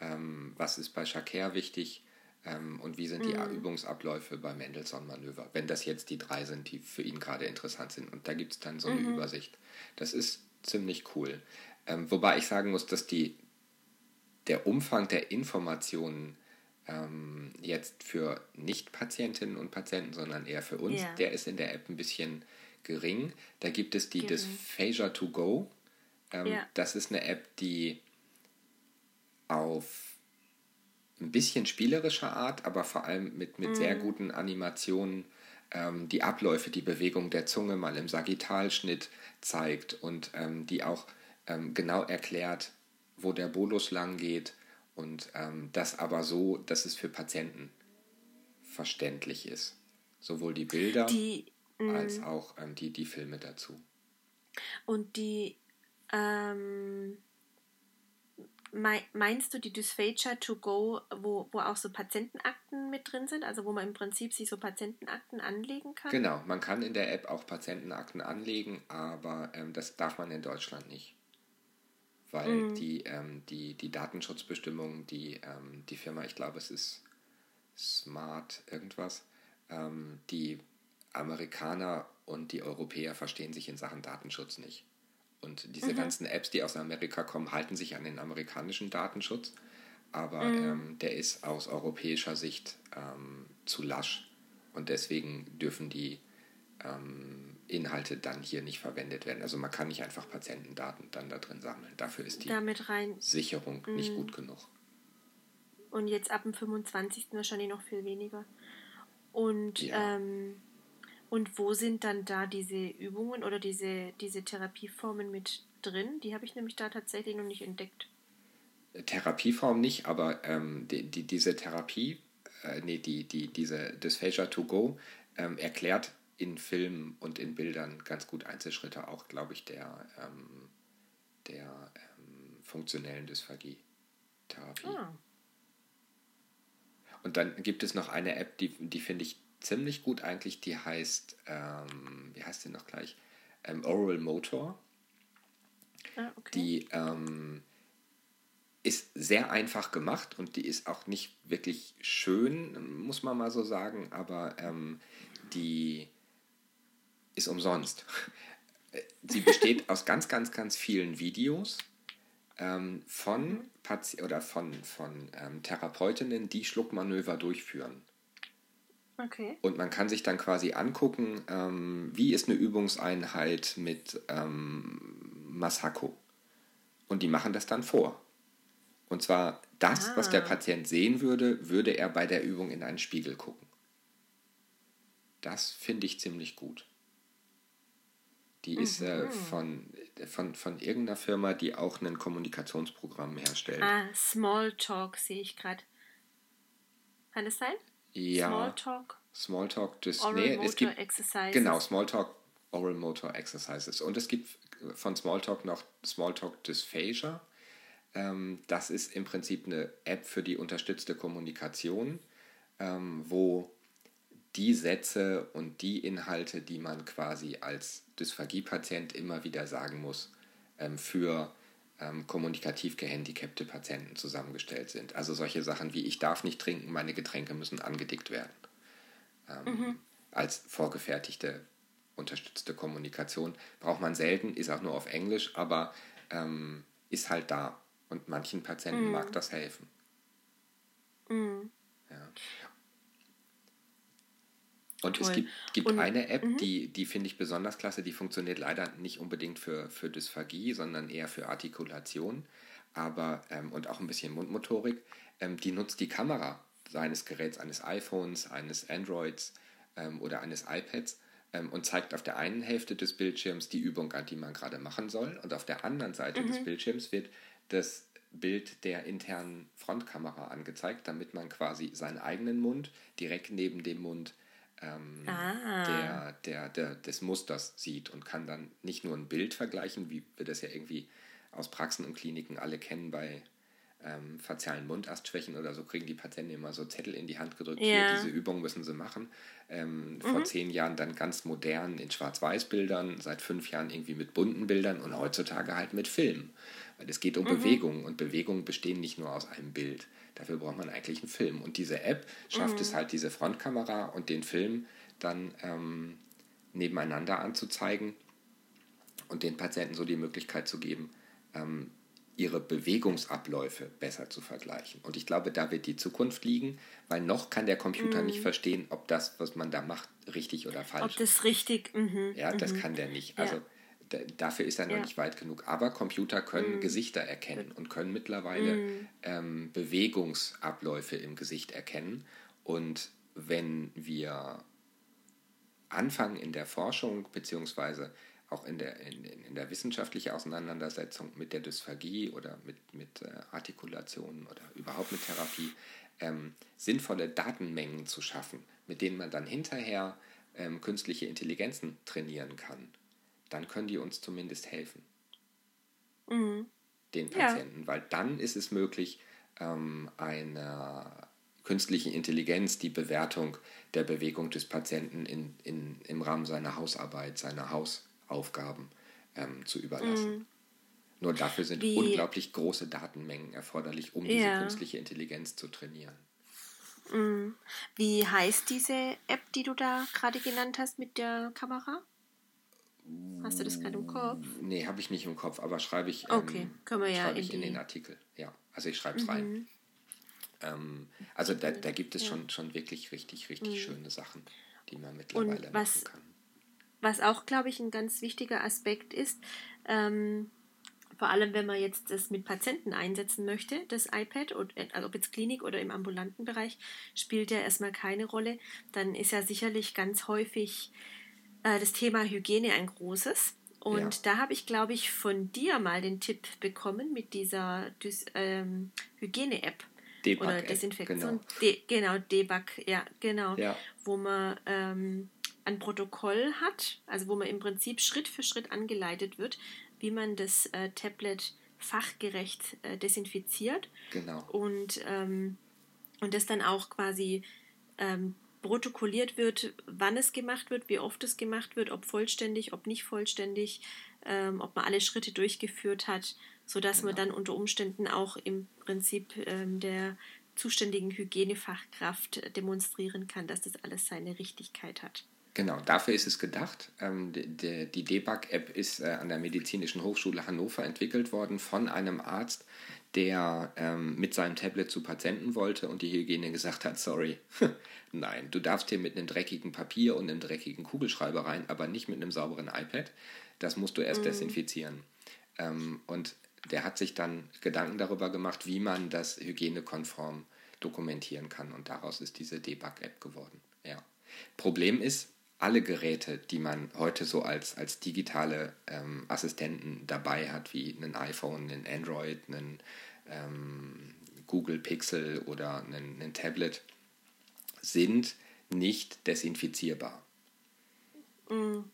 ähm, was ist bei Shakir wichtig, ähm, und wie sind die mhm. Übungsabläufe beim Mendelssohn-Manöver, wenn das jetzt die drei sind, die für ihn gerade interessant sind. Und da gibt es dann so eine mhm. Übersicht. Das ist ziemlich cool. Ähm, wobei ich sagen muss, dass die, der Umfang der Informationen ähm, jetzt für Nicht-Patientinnen und Patienten, sondern eher für uns, ja. der ist in der App ein bisschen gering. Da gibt es die gering. Dysphagia to go. Ähm, ja. Das ist eine App, die auf ein bisschen spielerischer Art, aber vor allem mit, mit mm. sehr mhm. guten Animationen ähm, die Abläufe, die Bewegung der Zunge mal im Sagittalschnitt zeigt und ähm, die auch ähm, genau erklärt, wo der Bolus lang geht und ähm, das aber so, dass es für Patienten verständlich ist. Sowohl die Bilder die, als mhm. auch ähm, die, die Filme dazu. Und die ähm, Meinst du die Dysphagia to go, wo, wo auch so Patientenakten mit drin sind, also wo man im Prinzip sich so Patientenakten anlegen kann? Genau, man kann in der App auch Patientenakten anlegen, aber ähm, das darf man in Deutschland nicht. Weil mhm. die, ähm, die, die Datenschutzbestimmungen, die ähm, die Firma, ich glaube es ist Smart irgendwas, ähm, die Amerikaner und die Europäer verstehen sich in Sachen Datenschutz nicht. Und diese mhm. ganzen Apps, die aus Amerika kommen, halten sich an den amerikanischen Datenschutz. Aber mhm. ähm, der ist aus europäischer Sicht ähm, zu lasch. Und deswegen dürfen die ähm, Inhalte dann hier nicht verwendet werden. Also man kann nicht einfach Patientendaten dann da drin sammeln. Dafür ist die Sicherung mhm. nicht gut genug. Und jetzt ab dem 25. wahrscheinlich noch viel weniger. Und ja. ähm, und wo sind dann da diese Übungen oder diese, diese Therapieformen mit drin? Die habe ich nämlich da tatsächlich noch nicht entdeckt. Therapieform nicht, aber ähm, die, die, diese Therapie, äh, nee, die, die, diese Dysphagia to go ähm, erklärt in Filmen und in Bildern ganz gut Einzelschritte, auch glaube ich, der, ähm, der ähm, funktionellen Dysphagie-Therapie. Ah. Und dann gibt es noch eine App, die, die finde ich ziemlich gut eigentlich. Die heißt, ähm, wie heißt die noch gleich? Ähm, Oral Motor. Ah, okay. Die ähm, ist sehr einfach gemacht und die ist auch nicht wirklich schön, muss man mal so sagen, aber ähm, die ist umsonst. <laughs> Sie besteht aus ganz, ganz, ganz vielen Videos ähm, von. Pati oder von, von ähm, Therapeutinnen, die Schluckmanöver durchführen. Okay. Und man kann sich dann quasi angucken, ähm, wie ist eine Übungseinheit mit ähm, Masako. Und die machen das dann vor. Und zwar das, ah. was der ah. Patient sehen würde, würde er bei der Übung in einen Spiegel gucken. Das finde ich ziemlich gut. Die ist äh, mhm. von, von, von irgendeiner Firma, die auch ein Kommunikationsprogramm herstellt. Ah, Smalltalk sehe ich gerade. Kann es sein? Ja. Smalltalk. Smalltalk, das Oral nee, Motor es gibt, Exercises. Genau, Smalltalk Oral Motor Exercises. Und es gibt von Smalltalk noch Smalltalk Dysphagia. Ähm, das ist im Prinzip eine App für die unterstützte Kommunikation, ähm, wo die Sätze und die Inhalte, die man quasi als Dysphagie-Patient immer wieder sagen muss, ähm, für ähm, kommunikativ gehandicapte Patienten zusammengestellt sind. Also solche Sachen wie ich darf nicht trinken, meine Getränke müssen angedickt werden. Ähm, mhm. Als vorgefertigte, unterstützte Kommunikation. Braucht man selten, ist auch nur auf Englisch, aber ähm, ist halt da. Und manchen Patienten mhm. mag das helfen. Mhm. Ja. Und Toll. es gibt, gibt und, eine App, -hmm. die, die finde ich besonders klasse, die funktioniert leider nicht unbedingt für, für Dysphagie, sondern eher für Artikulation aber, ähm, und auch ein bisschen Mundmotorik. Ähm, die nutzt die Kamera seines Geräts, eines iPhones, eines Androids ähm, oder eines iPads ähm, und zeigt auf der einen Hälfte des Bildschirms die Übung an, die man gerade machen soll. Und auf der anderen Seite mhm. des Bildschirms wird das Bild der internen Frontkamera angezeigt, damit man quasi seinen eigenen Mund direkt neben dem Mund ähm, ah. der, der, der, des Musters sieht und kann dann nicht nur ein Bild vergleichen, wie wir das ja irgendwie aus Praxen und Kliniken alle kennen bei ähm, fazialen Mundastschwächen oder so, kriegen die Patienten immer so Zettel in die Hand gedrückt, ja. hier, diese Übung müssen sie machen. Ähm, mhm. Vor zehn Jahren dann ganz modern in Schwarz-Weiß-Bildern, seit fünf Jahren irgendwie mit bunten Bildern und heutzutage halt mit Film. Weil es geht um mhm. Bewegungen und Bewegungen bestehen nicht nur aus einem Bild. Dafür braucht man eigentlich einen Film. Und diese App schafft mhm. es halt, diese Frontkamera und den Film dann ähm, nebeneinander anzuzeigen und den Patienten so die Möglichkeit zu geben, ähm, ihre Bewegungsabläufe besser zu vergleichen. Und ich glaube, da wird die Zukunft liegen, weil noch kann der Computer mm. nicht mhm. verstehen, ob das, was man da macht, richtig oder falsch ist. Ob das richtig, mhm. Ja, das mhm. kann der nicht. Also ja. Dafür ist er noch ja. nicht weit genug. Aber Computer können mm. Gesichter erkennen und können mittlerweile mm. ähm, Bewegungsabläufe im Gesicht erkennen. Und wenn wir anfangen in der Forschung, beziehungsweise auch in der, in, in der wissenschaftlichen Auseinandersetzung mit der Dysphagie oder mit, mit äh, Artikulationen oder überhaupt mit Therapie, ähm, sinnvolle Datenmengen zu schaffen, mit denen man dann hinterher ähm, künstliche Intelligenzen trainieren kann, dann können die uns zumindest helfen. Mhm. Den Patienten, ja. weil dann ist es möglich, ähm, einer künstlichen Intelligenz die Bewertung der Bewegung des Patienten in, in, im Rahmen seiner Hausarbeit, seiner Hausaufgaben ähm, zu überlassen. Mhm. Nur dafür sind Wie, unglaublich große Datenmengen erforderlich, um diese ja. künstliche Intelligenz zu trainieren. Mhm. Wie heißt diese App, die du da gerade genannt hast mit der Kamera? Hast du das gerade im Kopf? Nee, habe ich nicht im Kopf, aber schreibe ich, ähm, okay. Können wir ja in, ich in den Artikel. Ja, also ich schreibe es mhm. rein. Ähm, also da, da gibt es ja. schon, schon wirklich richtig, richtig mhm. schöne Sachen, die man mittlerweile was, machen kann. Was auch, glaube ich, ein ganz wichtiger Aspekt ist, ähm, vor allem wenn man jetzt das mit Patienten einsetzen möchte, das iPad, also ob jetzt Klinik oder im ambulanten Bereich, spielt ja erstmal keine Rolle. Dann ist ja sicherlich ganz häufig äh, das Thema Hygiene ein großes. Und ja. da habe ich, glaube ich, von dir mal den Tipp bekommen mit dieser ähm, Hygiene-App. Oder Desinfektion. Genau, De, genau Debug, ja, genau. Ja. Wo man ähm, ein Protokoll hat, also wo man im Prinzip Schritt für Schritt angeleitet wird, wie man das äh, Tablet fachgerecht äh, desinfiziert. Genau. Und, ähm, und das dann auch quasi ähm, protokolliert wird, wann es gemacht wird, wie oft es gemacht wird, ob vollständig, ob nicht vollständig, ähm, ob man alle Schritte durchgeführt hat, sodass genau. man dann unter Umständen auch im Prinzip ähm, der zuständigen Hygienefachkraft demonstrieren kann, dass das alles seine Richtigkeit hat. Genau, dafür ist es gedacht. Ähm, die, die Debug-App ist äh, an der Medizinischen Hochschule Hannover entwickelt worden von einem Arzt, der ähm, mit seinem Tablet zu Patienten wollte und die Hygiene gesagt hat, sorry, <laughs> nein, du darfst hier mit einem dreckigen Papier und einem dreckigen Kugelschreiber rein, aber nicht mit einem sauberen iPad. Das musst du erst mhm. desinfizieren. Ähm, und der hat sich dann Gedanken darüber gemacht, wie man das hygienekonform dokumentieren kann. Und daraus ist diese Debug-App geworden. Ja. Problem ist, alle Geräte, die man heute so als, als digitale ähm, Assistenten dabei hat, wie ein iPhone, ein Android, ein ähm, Google Pixel oder ein, ein Tablet, sind nicht desinfizierbar. Mhm.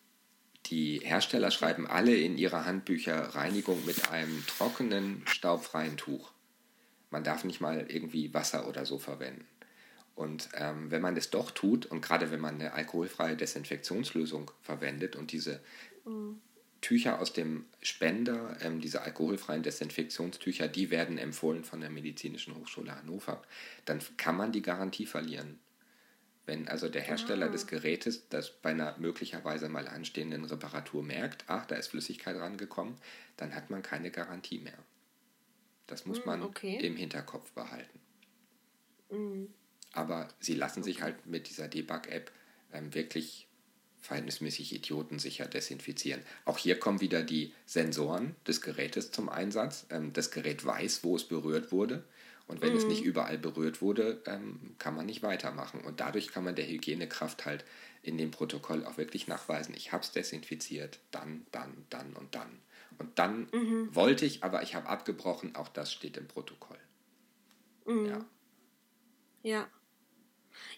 Die Hersteller schreiben alle in ihre Handbücher Reinigung mit einem trockenen, staubfreien Tuch. Man darf nicht mal irgendwie Wasser oder so verwenden. Und ähm, wenn man es doch tut, und gerade wenn man eine alkoholfreie Desinfektionslösung verwendet und diese mhm. Tücher aus dem Spender, ähm, diese alkoholfreien Desinfektionstücher, die werden empfohlen von der Medizinischen Hochschule Hannover, dann kann man die Garantie verlieren. Wenn also der Hersteller ah. des Gerätes das bei einer möglicherweise mal anstehenden Reparatur merkt, ach, da ist Flüssigkeit rangekommen, dann hat man keine Garantie mehr. Das muss hm, man okay. im Hinterkopf behalten. Mhm. Aber sie lassen sich halt mit dieser Debug-App ähm, wirklich verhältnismäßig idiotensicher desinfizieren. Auch hier kommen wieder die Sensoren des Gerätes zum Einsatz. Ähm, das Gerät weiß, wo es berührt wurde. Und wenn mhm. es nicht überall berührt wurde, ähm, kann man nicht weitermachen. Und dadurch kann man der Hygienekraft halt in dem Protokoll auch wirklich nachweisen, ich habe es desinfiziert, dann, dann, dann und dann. Und dann mhm. wollte ich, aber ich habe abgebrochen, auch das steht im Protokoll. Mhm. Ja. Ja.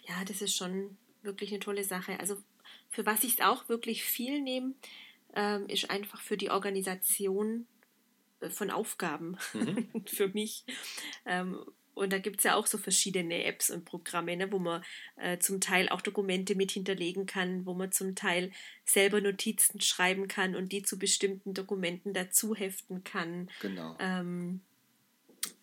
Ja, das ist schon wirklich eine tolle Sache. Also für was ich es auch wirklich viel nehme, ähm, ist einfach für die Organisation äh, von Aufgaben mhm. <laughs> für mich. Ähm, und da gibt es ja auch so verschiedene Apps und Programme, ne, wo man äh, zum Teil auch Dokumente mit hinterlegen kann, wo man zum Teil selber Notizen schreiben kann und die zu bestimmten Dokumenten dazu heften kann. Genau. Ähm,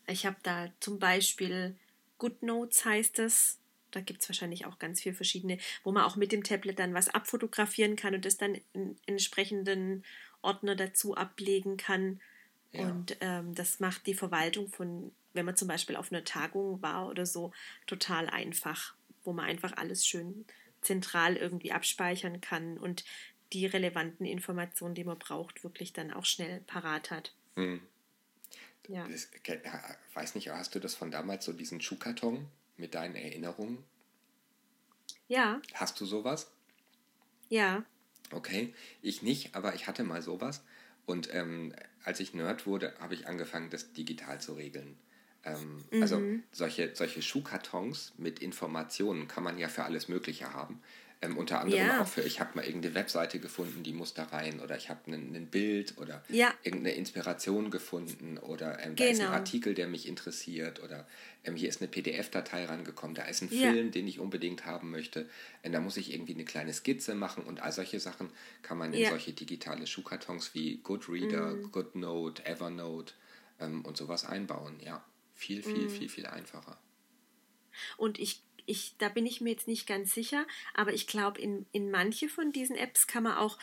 ich habe da zum Beispiel GoodNotes heißt es. Da gibt es wahrscheinlich auch ganz viele verschiedene, wo man auch mit dem Tablet dann was abfotografieren kann und das dann in entsprechenden Ordner dazu ablegen kann. Ja. Und ähm, das macht die Verwaltung von wenn man zum Beispiel auf einer Tagung war oder so, total einfach, wo man einfach alles schön zentral irgendwie abspeichern kann und die relevanten Informationen, die man braucht, wirklich dann auch schnell parat hat. Hm. Ja. Das, weiß nicht, hast du das von damals, so diesen Schuhkarton mit deinen Erinnerungen? Ja. Hast du sowas? Ja. Okay, ich nicht, aber ich hatte mal sowas. Und ähm, als ich Nerd wurde, habe ich angefangen, das digital zu regeln. Ähm, also mhm. Also solche, solche Schuhkartons mit Informationen kann man ja für alles Mögliche haben. Ähm, unter anderem ja. auch für, ich habe mal irgendeine Webseite gefunden, die muss da rein oder ich habe ein Bild oder ja. irgendeine Inspiration gefunden oder ähm, da ist ein genau. Artikel, der mich interessiert oder ähm, hier ist eine PDF-Datei rangekommen, da ist ein ja. Film, den ich unbedingt haben möchte, und da muss ich irgendwie eine kleine Skizze machen und all solche Sachen kann man in solche digitale Schuhkartons wie Goodreader, mhm. Goodnote, Evernote ähm, und sowas einbauen, ja. Viel, viel, mm. viel, viel einfacher. Und ich, ich, da bin ich mir jetzt nicht ganz sicher, aber ich glaube, in, in manche von diesen Apps kann man auch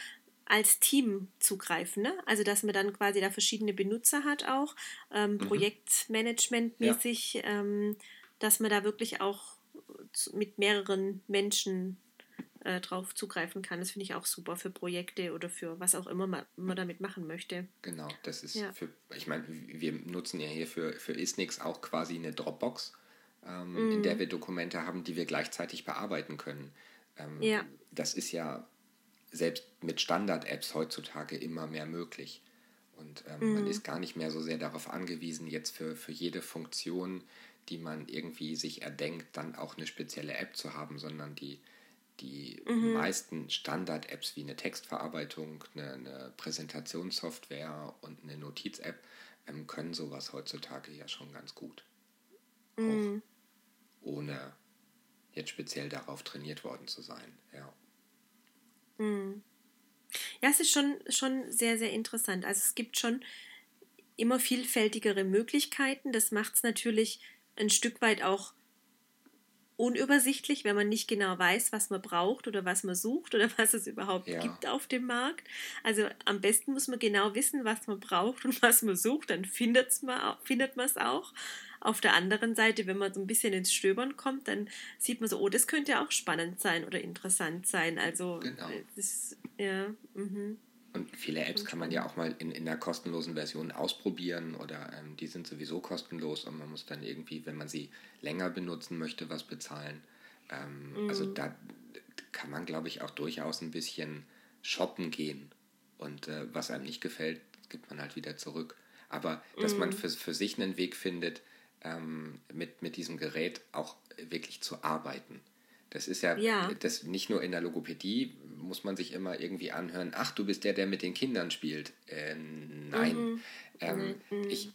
als Team zugreifen. Ne? Also, dass man dann quasi da verschiedene Benutzer hat auch, ähm, mhm. Projektmanagement-mäßig, ja. ähm, dass man da wirklich auch mit mehreren Menschen äh, drauf zugreifen kann. Das finde ich auch super für Projekte oder für was auch immer man, man damit machen möchte. Genau, das ist ja. für, ich meine, wir nutzen ja hier für, für Isnix auch quasi eine Dropbox, ähm, mm. in der mhm. wir Dokumente haben, die wir gleichzeitig bearbeiten können. Ähm, ja. Das ist ja selbst mit Standard-Apps heutzutage immer mehr möglich. Und ähm, mm. man mhm. ist gar nicht mehr so sehr darauf angewiesen, jetzt für, für jede Funktion, die man irgendwie sich erdenkt, dann auch eine spezielle App zu haben, sondern die, die mhm. meisten Standard-Apps wie eine Textverarbeitung, eine, eine Präsentationssoftware und eine Notiz-App ähm, können sowas heutzutage ja schon ganz gut. Mhm. Ohne jetzt speziell darauf trainiert worden zu sein. Ja. Mhm. Ja, es ist schon, schon sehr, sehr interessant. Also es gibt schon immer vielfältigere Möglichkeiten. Das macht es natürlich ein Stück weit auch unübersichtlich, wenn man nicht genau weiß, was man braucht oder was man sucht oder <laughs> was es überhaupt ja. gibt auf dem Markt. Also am besten muss man genau wissen, was man braucht und was man sucht, dann findet's man, findet man es auch. Auf der anderen Seite, wenn man so ein bisschen ins Stöbern kommt, dann sieht man so, oh, das könnte auch spannend sein oder interessant sein. Also, genau. das, ja, mhm. Und viele Apps kann man ja auch mal in, in einer kostenlosen Version ausprobieren oder ähm, die sind sowieso kostenlos und man muss dann irgendwie, wenn man sie länger benutzen möchte, was bezahlen. Ähm, mhm. Also da kann man, glaube ich, auch durchaus ein bisschen shoppen gehen. Und äh, was einem nicht gefällt, gibt man halt wieder zurück. Aber dass mhm. man für, für sich einen Weg findet, ähm, mit, mit diesem Gerät auch wirklich zu arbeiten. Das ist ja, ja, Das, nicht nur in der Logopädie muss man sich immer irgendwie anhören, ach, du bist der, der mit den Kindern spielt. Äh, nein. Mhm. Ähm, mhm. Ich,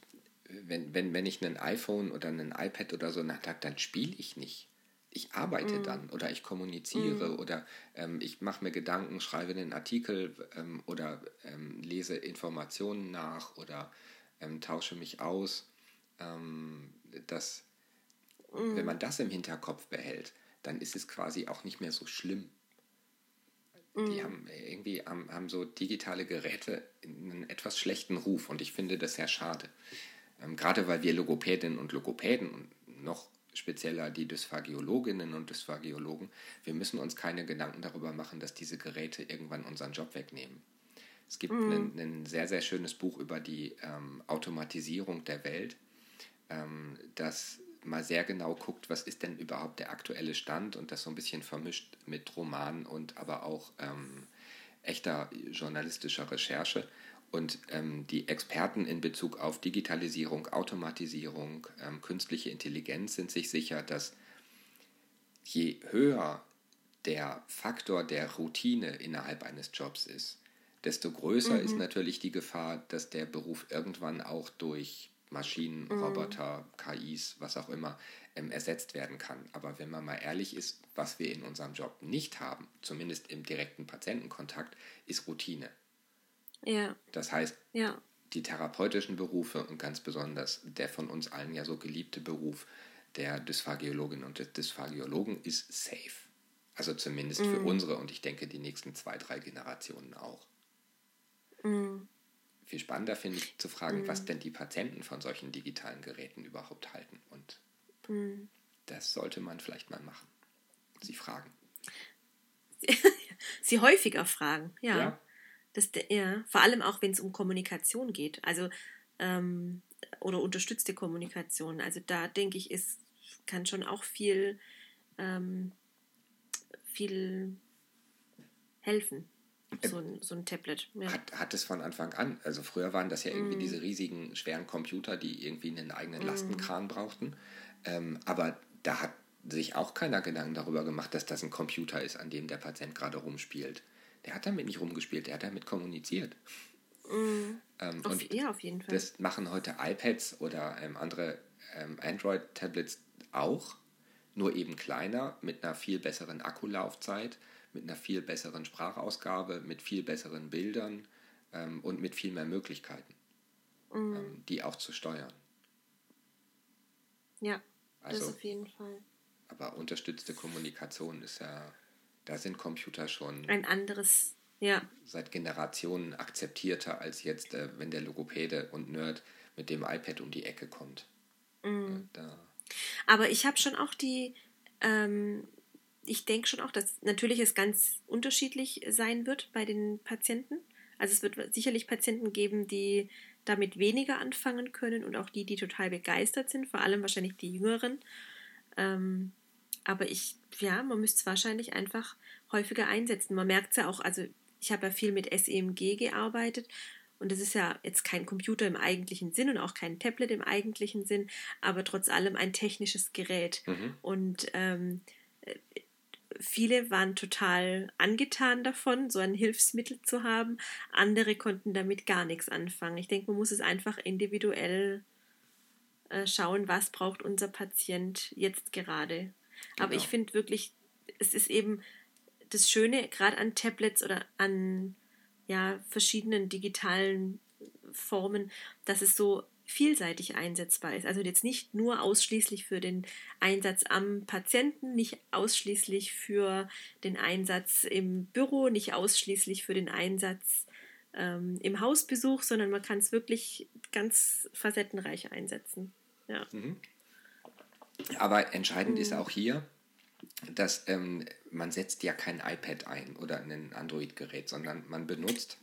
wenn, wenn, wenn ich ein iPhone oder ein iPad oder so habe, dann spiele ich nicht. Ich arbeite mhm. dann oder ich kommuniziere mhm. oder ähm, ich mache mir Gedanken, schreibe einen Artikel ähm, oder ähm, lese Informationen nach oder ähm, tausche mich aus. Ähm, das, wenn mhm. man das im Hinterkopf behält, dann ist es quasi auch nicht mehr so schlimm. Mhm. Die haben irgendwie haben, haben so digitale Geräte einen etwas schlechten Ruf und ich finde das sehr schade. Ähm, gerade weil wir Logopädinnen und Logopäden und noch spezieller die Dysphagiologinnen und Dysphagiologen, wir müssen uns keine Gedanken darüber machen, dass diese Geräte irgendwann unseren Job wegnehmen. Es gibt mhm. ein, ein, sehr, sehr schönes Buch über die ähm, Automatisierung der Welt, ähm, das mal sehr genau guckt, was ist denn überhaupt der aktuelle Stand und das so ein bisschen vermischt mit Roman und aber auch ähm, echter journalistischer Recherche. Und ähm, die Experten in Bezug auf Digitalisierung, Automatisierung, ähm, künstliche Intelligenz sind sich sicher, dass je höher der Faktor der Routine innerhalb eines Jobs ist, desto größer mhm. ist natürlich die Gefahr, dass der Beruf irgendwann auch durch Maschinen, mhm. Roboter, KIs, was auch immer, ähm, ersetzt werden kann. Aber wenn man mal ehrlich ist, was wir in unserem Job nicht haben, zumindest im direkten Patientenkontakt, ist Routine. Ja. Das heißt, ja. die therapeutischen Berufe und ganz besonders der von uns allen ja so geliebte Beruf der Dysphagiologin und des Dysphagiologen ist safe. Also zumindest mhm. für unsere und ich denke die nächsten zwei, drei Generationen auch. Mhm viel spannender finde ich zu fragen, mhm. was denn die Patienten von solchen digitalen Geräten überhaupt halten. Und mhm. das sollte man vielleicht mal machen. Sie fragen. <laughs> Sie häufiger fragen, ja. ja. Das, ja. Vor allem auch, wenn es um Kommunikation geht. Also ähm, oder unterstützte Kommunikation. Also da denke ich, ist, kann schon auch viel, ähm, viel helfen. Äh, so ein, so ein Tablet. Ja. Hat, hat es von Anfang an. Also früher waren das ja irgendwie mm. diese riesigen, schweren Computer, die irgendwie einen eigenen mm. Lastenkran brauchten. Ähm, aber da hat sich auch keiner Gedanken darüber gemacht, dass das ein Computer ist, an dem der Patient gerade rumspielt. Der hat damit nicht rumgespielt, der hat damit kommuniziert. Mm. Ähm, auf, und ja, auf jeden Fall. Das machen heute iPads oder ähm, andere ähm, Android-Tablets auch, nur eben kleiner, mit einer viel besseren Akkulaufzeit mit einer viel besseren Sprachausgabe, mit viel besseren Bildern ähm, und mit viel mehr Möglichkeiten, mhm. ähm, die auch zu steuern. Ja, also, das auf jeden Fall. Aber unterstützte Kommunikation ist ja, da sind Computer schon ein anderes, ja. Seit Generationen akzeptierter als jetzt, äh, wenn der Logopäde und Nerd mit dem iPad um die Ecke kommt. Mhm. Äh, Aber ich habe schon auch die ähm, ich denke schon auch, dass natürlich es ganz unterschiedlich sein wird bei den Patienten. Also es wird sicherlich Patienten geben, die damit weniger anfangen können und auch die, die total begeistert sind, vor allem wahrscheinlich die Jüngeren. Ähm, aber ich, ja, man müsste es wahrscheinlich einfach häufiger einsetzen. Man merkt es ja auch, also ich habe ja viel mit SEMG gearbeitet und das ist ja jetzt kein Computer im eigentlichen Sinn und auch kein Tablet im eigentlichen Sinn, aber trotz allem ein technisches Gerät. Mhm. Und ähm, viele waren total angetan davon, so ein Hilfsmittel zu haben. Andere konnten damit gar nichts anfangen. Ich denke, man muss es einfach individuell äh, schauen, was braucht unser Patient jetzt gerade. Genau. Aber ich finde wirklich, es ist eben das Schöne, gerade an Tablets oder an ja, verschiedenen digitalen Formen, dass es so vielseitig einsetzbar ist. Also jetzt nicht nur ausschließlich für den Einsatz am Patienten, nicht ausschließlich für den Einsatz im Büro, nicht ausschließlich für den Einsatz ähm, im Hausbesuch, sondern man kann es wirklich ganz facettenreich einsetzen. Ja. Mhm. Aber entscheidend mhm. ist auch hier, dass ähm, man setzt ja kein iPad ein oder ein Android-Gerät, sondern man benutzt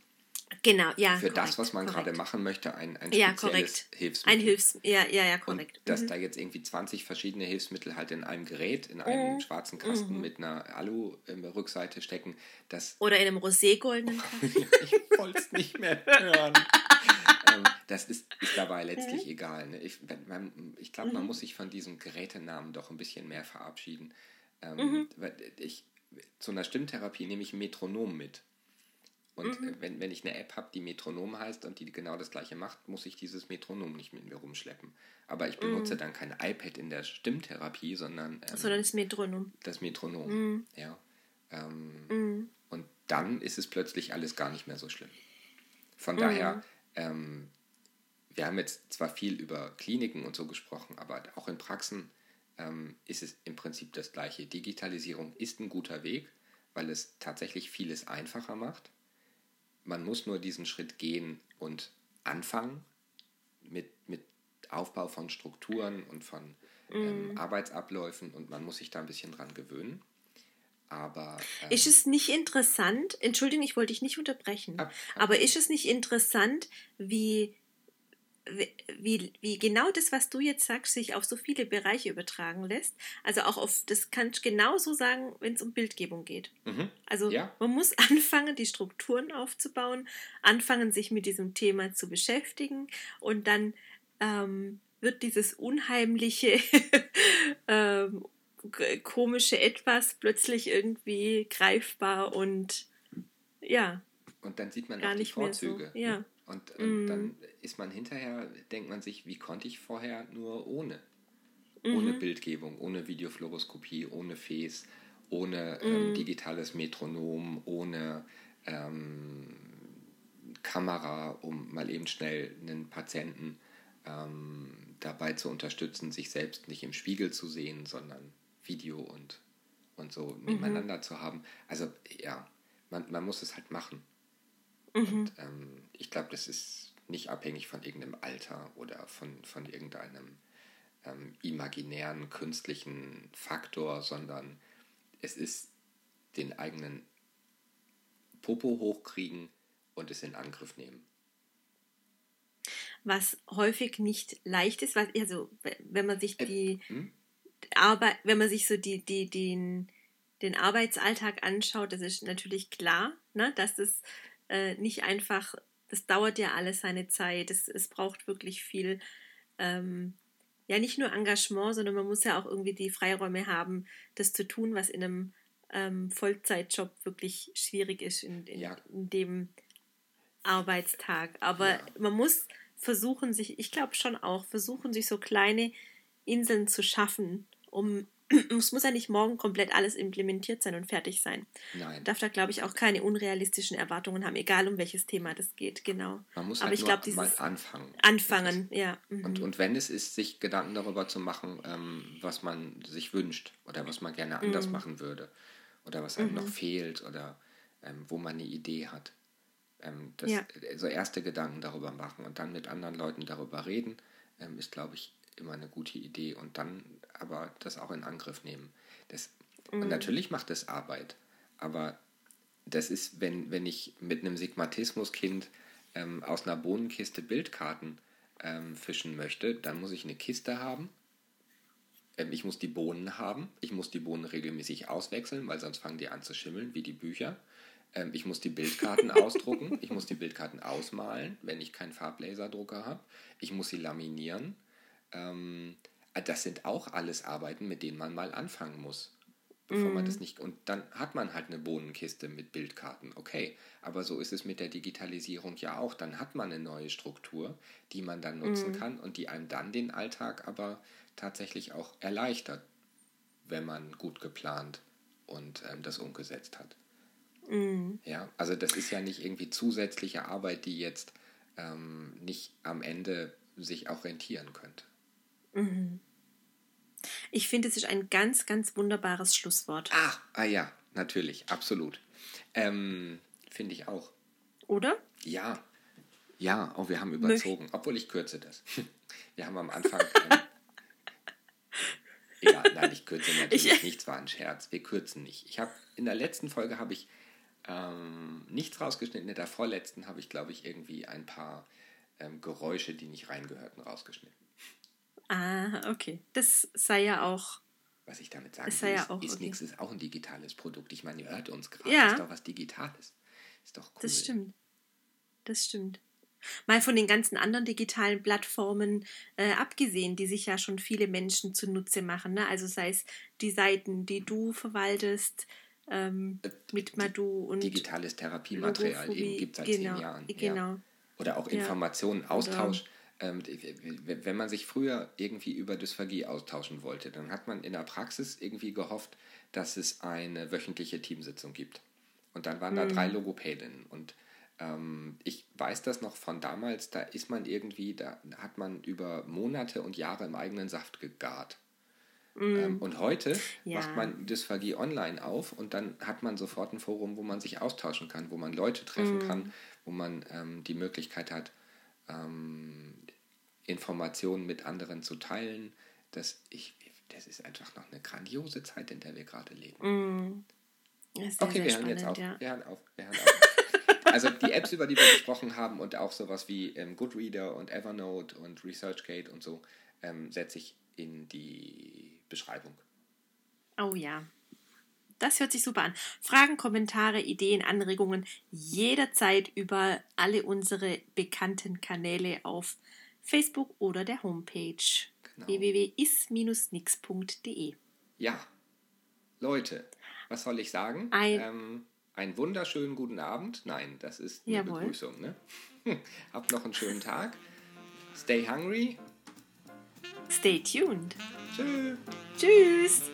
Genau, ja. Für korrekt, das, was man korrekt. gerade machen möchte, ein, ein ja, spezielles Hilfsmittel. Ein Hilfs ja, ja, ja, korrekt. Und dass mhm. da jetzt irgendwie 20 verschiedene Hilfsmittel halt in einem Gerät, in einem mhm. schwarzen Kasten mhm. mit einer Alu-Rückseite stecken, das... Oder in einem roségoldenen Kasten. <laughs> ich wollte es nicht mehr hören. <laughs> ähm, das ist, ist dabei letztlich egal. Ne? Ich, ich glaube, man mhm. muss sich von diesem Gerätenamen doch ein bisschen mehr verabschieden. Ähm, mhm. ich, zu einer Stimmtherapie nehme ich ein Metronom mit. Und mhm. Wenn, wenn ich eine App habe, die Metronom heißt und die genau das gleiche macht, muss ich dieses Metronom nicht mit mir rumschleppen. Aber ich benutze mhm. dann kein iPad in der Stimmtherapie, sondern. Ähm, sondern das Metronom. Das Metronom, mhm. ja. Ähm, mhm. und dann ist es plötzlich alles gar nicht mehr so schlimm. Von daher, mhm. ähm, wir haben jetzt zwar viel über Kliniken und so gesprochen, aber auch in Praxen ähm, ist es im Prinzip das Gleiche. Digitalisierung ist ein guter Weg, weil es tatsächlich vieles einfacher macht man muss nur diesen Schritt gehen und anfangen mit, mit Aufbau von Strukturen und von ähm, mm. Arbeitsabläufen und man muss sich da ein bisschen dran gewöhnen. Aber. Ähm, ist es nicht interessant, Entschuldigung, ich wollte dich nicht unterbrechen, ab, ab, aber ist es nicht interessant, wie wie, wie genau das, was du jetzt sagst, sich auf so viele Bereiche übertragen lässt. Also auch auf, das kannst du genauso sagen, wenn es um Bildgebung geht. Mhm. Also ja. man muss <laughs> anfangen, die Strukturen aufzubauen, anfangen, sich mit diesem Thema zu beschäftigen und dann ähm, wird dieses unheimliche, <laughs> ähm, komische Etwas plötzlich irgendwie greifbar und ja. Und dann sieht man gar auch die Vorzüge. So. Ja. Und, und mm. dann ist man hinterher, denkt man sich, wie konnte ich vorher nur ohne? Mhm. Ohne Bildgebung, ohne Videofluoroskopie, ohne Fes, ohne ähm, mm. digitales Metronom, ohne ähm, Kamera, um mal eben schnell einen Patienten ähm, dabei zu unterstützen, sich selbst nicht im Spiegel zu sehen, sondern Video und, und so mhm. nebeneinander zu haben. Also ja, man, man muss es halt machen. Mhm. Und ähm, ich glaube, das ist nicht abhängig von irgendeinem Alter oder von, von irgendeinem ähm, imaginären künstlichen Faktor, sondern es ist den eigenen Popo hochkriegen und es in Angriff nehmen. Was häufig nicht leicht ist, weil, also wenn man sich äh, die hm? Arbeit, wenn man sich so die, die, den, den Arbeitsalltag anschaut, das ist natürlich klar, ne, dass das äh, nicht einfach, das dauert ja alles seine Zeit, es, es braucht wirklich viel, ähm, ja nicht nur Engagement, sondern man muss ja auch irgendwie die Freiräume haben, das zu tun, was in einem ähm, Vollzeitjob wirklich schwierig ist in, in, ja. in dem Arbeitstag. Aber ja. man muss versuchen, sich, ich glaube schon auch, versuchen, sich so kleine Inseln zu schaffen, um <clears throat> es muss ja nicht morgen komplett alles implementiert sein und fertig sein. Nein. Darf da, glaube ich, auch keine unrealistischen Erwartungen haben, egal um welches Thema das geht, genau. Man muss Aber halt ich dieses mal anfangen. Anfangen, ja. Mhm. Und, und wenn es ist, sich Gedanken darüber zu machen, ähm, was man sich wünscht oder was man gerne anders mhm. machen würde oder was einem mhm. noch fehlt oder ähm, wo man eine Idee hat. Ähm, das, ja. So erste Gedanken darüber machen und dann mit anderen Leuten darüber reden, ähm, ist, glaube ich, immer eine gute Idee und dann aber das auch in Angriff nehmen. Das, mhm. Und natürlich macht es Arbeit, aber das ist, wenn, wenn ich mit einem Sigmatismus-Kind ähm, aus einer Bohnenkiste Bildkarten ähm, fischen möchte, dann muss ich eine Kiste haben. Ähm, ich muss die Bohnen haben. Ich muss die Bohnen regelmäßig auswechseln, weil sonst fangen die an zu schimmeln, wie die Bücher. Ähm, ich muss die Bildkarten <laughs> ausdrucken. Ich muss die Bildkarten ausmalen, wenn ich keinen Farblaserdrucker habe. Ich muss sie laminieren. Ähm, das sind auch alles Arbeiten, mit denen man mal anfangen muss. Bevor mm. man das mhm. nicht. Und dann hat man halt eine Bohnenkiste mit Bildkarten. Okay, aber so ist es mit der Digitalisierung ja auch. Dann hat man eine neue Struktur, die man dann nutzen mm. kann und die einem dann den Alltag aber tatsächlich auch erleichtert, wenn man gut geplant und ähm, das umgesetzt hat. Mm. Ja, also das ist ja nicht irgendwie zusätzliche Arbeit, die jetzt ähm, nicht am Ende sich auch rentieren könnte. Mhm. Ich finde, es ist ein ganz, ganz wunderbares Schlusswort. Ah, ah ja, natürlich, absolut. Ähm, finde ich auch. Oder? Ja. Ja, oh, wir haben überzogen, Möch obwohl ich kürze das. <laughs> Wir haben am Anfang. Ähm, <laughs> egal, nein, ich kürze natürlich ich, nicht, es war ein Scherz. Wir kürzen nicht. Ich habe in der letzten Folge habe ich ähm, nichts rausgeschnitten. In der vorletzten habe ich, glaube ich, irgendwie ein paar ähm, Geräusche, die nicht reingehörten, rausgeschnitten. Ah, okay. Das sei ja auch. Was ich damit sagen will, ja ist, ist okay. ist auch ein digitales Produkt. Ich meine, ihr hört uns gerade, ja. ist doch was Digitales. Ist doch cool. Das stimmt. Das stimmt. Mal von den ganzen anderen digitalen Plattformen äh, abgesehen, die sich ja schon viele Menschen zunutze machen. Ne? Also sei es die Seiten, die du verwaltest, ähm, äh, mit Madu und digitales Therapiematerial gibt es seit genau, zehn Jahren. Genau. Ja. Oder auch Informationen. Austausch. Ähm, wenn man sich früher irgendwie über Dysphagie austauschen wollte, dann hat man in der Praxis irgendwie gehofft, dass es eine wöchentliche Teamsitzung gibt. Und dann waren mhm. da drei mhm. Logopädinnen. Und ähm, ich weiß das noch von damals, da ist man irgendwie, da hat man über Monate und Jahre im eigenen Saft gegart. Mm. Ähm, und heute ja. macht man Dysphagie online auf und dann hat man sofort ein Forum, wo man sich austauschen kann, wo man Leute treffen mm. kann, wo man ähm, die Möglichkeit hat, ähm, Informationen mit anderen zu teilen. Das, ich, das ist einfach noch eine grandiose Zeit, in der wir gerade leben. Mm. Sehr, okay, wir hören jetzt auf. Ja. Wir hören auf. Wir hören auf. also die Apps, über die wir gesprochen haben und auch sowas wie ähm, Goodreader und Evernote und ResearchGate und so, ähm, setze ich in die Beschreibung. Oh ja. Das hört sich super an. Fragen, Kommentare, Ideen, Anregungen jederzeit über alle unsere bekannten Kanäle auf Facebook oder der Homepage genau. www.is-nix.de. Ja, Leute, was soll ich sagen? Ein, ähm, einen wunderschönen guten Abend. Nein, das ist eine Jawohl. Begrüßung. Ne? <laughs> Habt noch einen schönen Tag. Stay hungry. Stay tuned. Tschüss. Tschüss.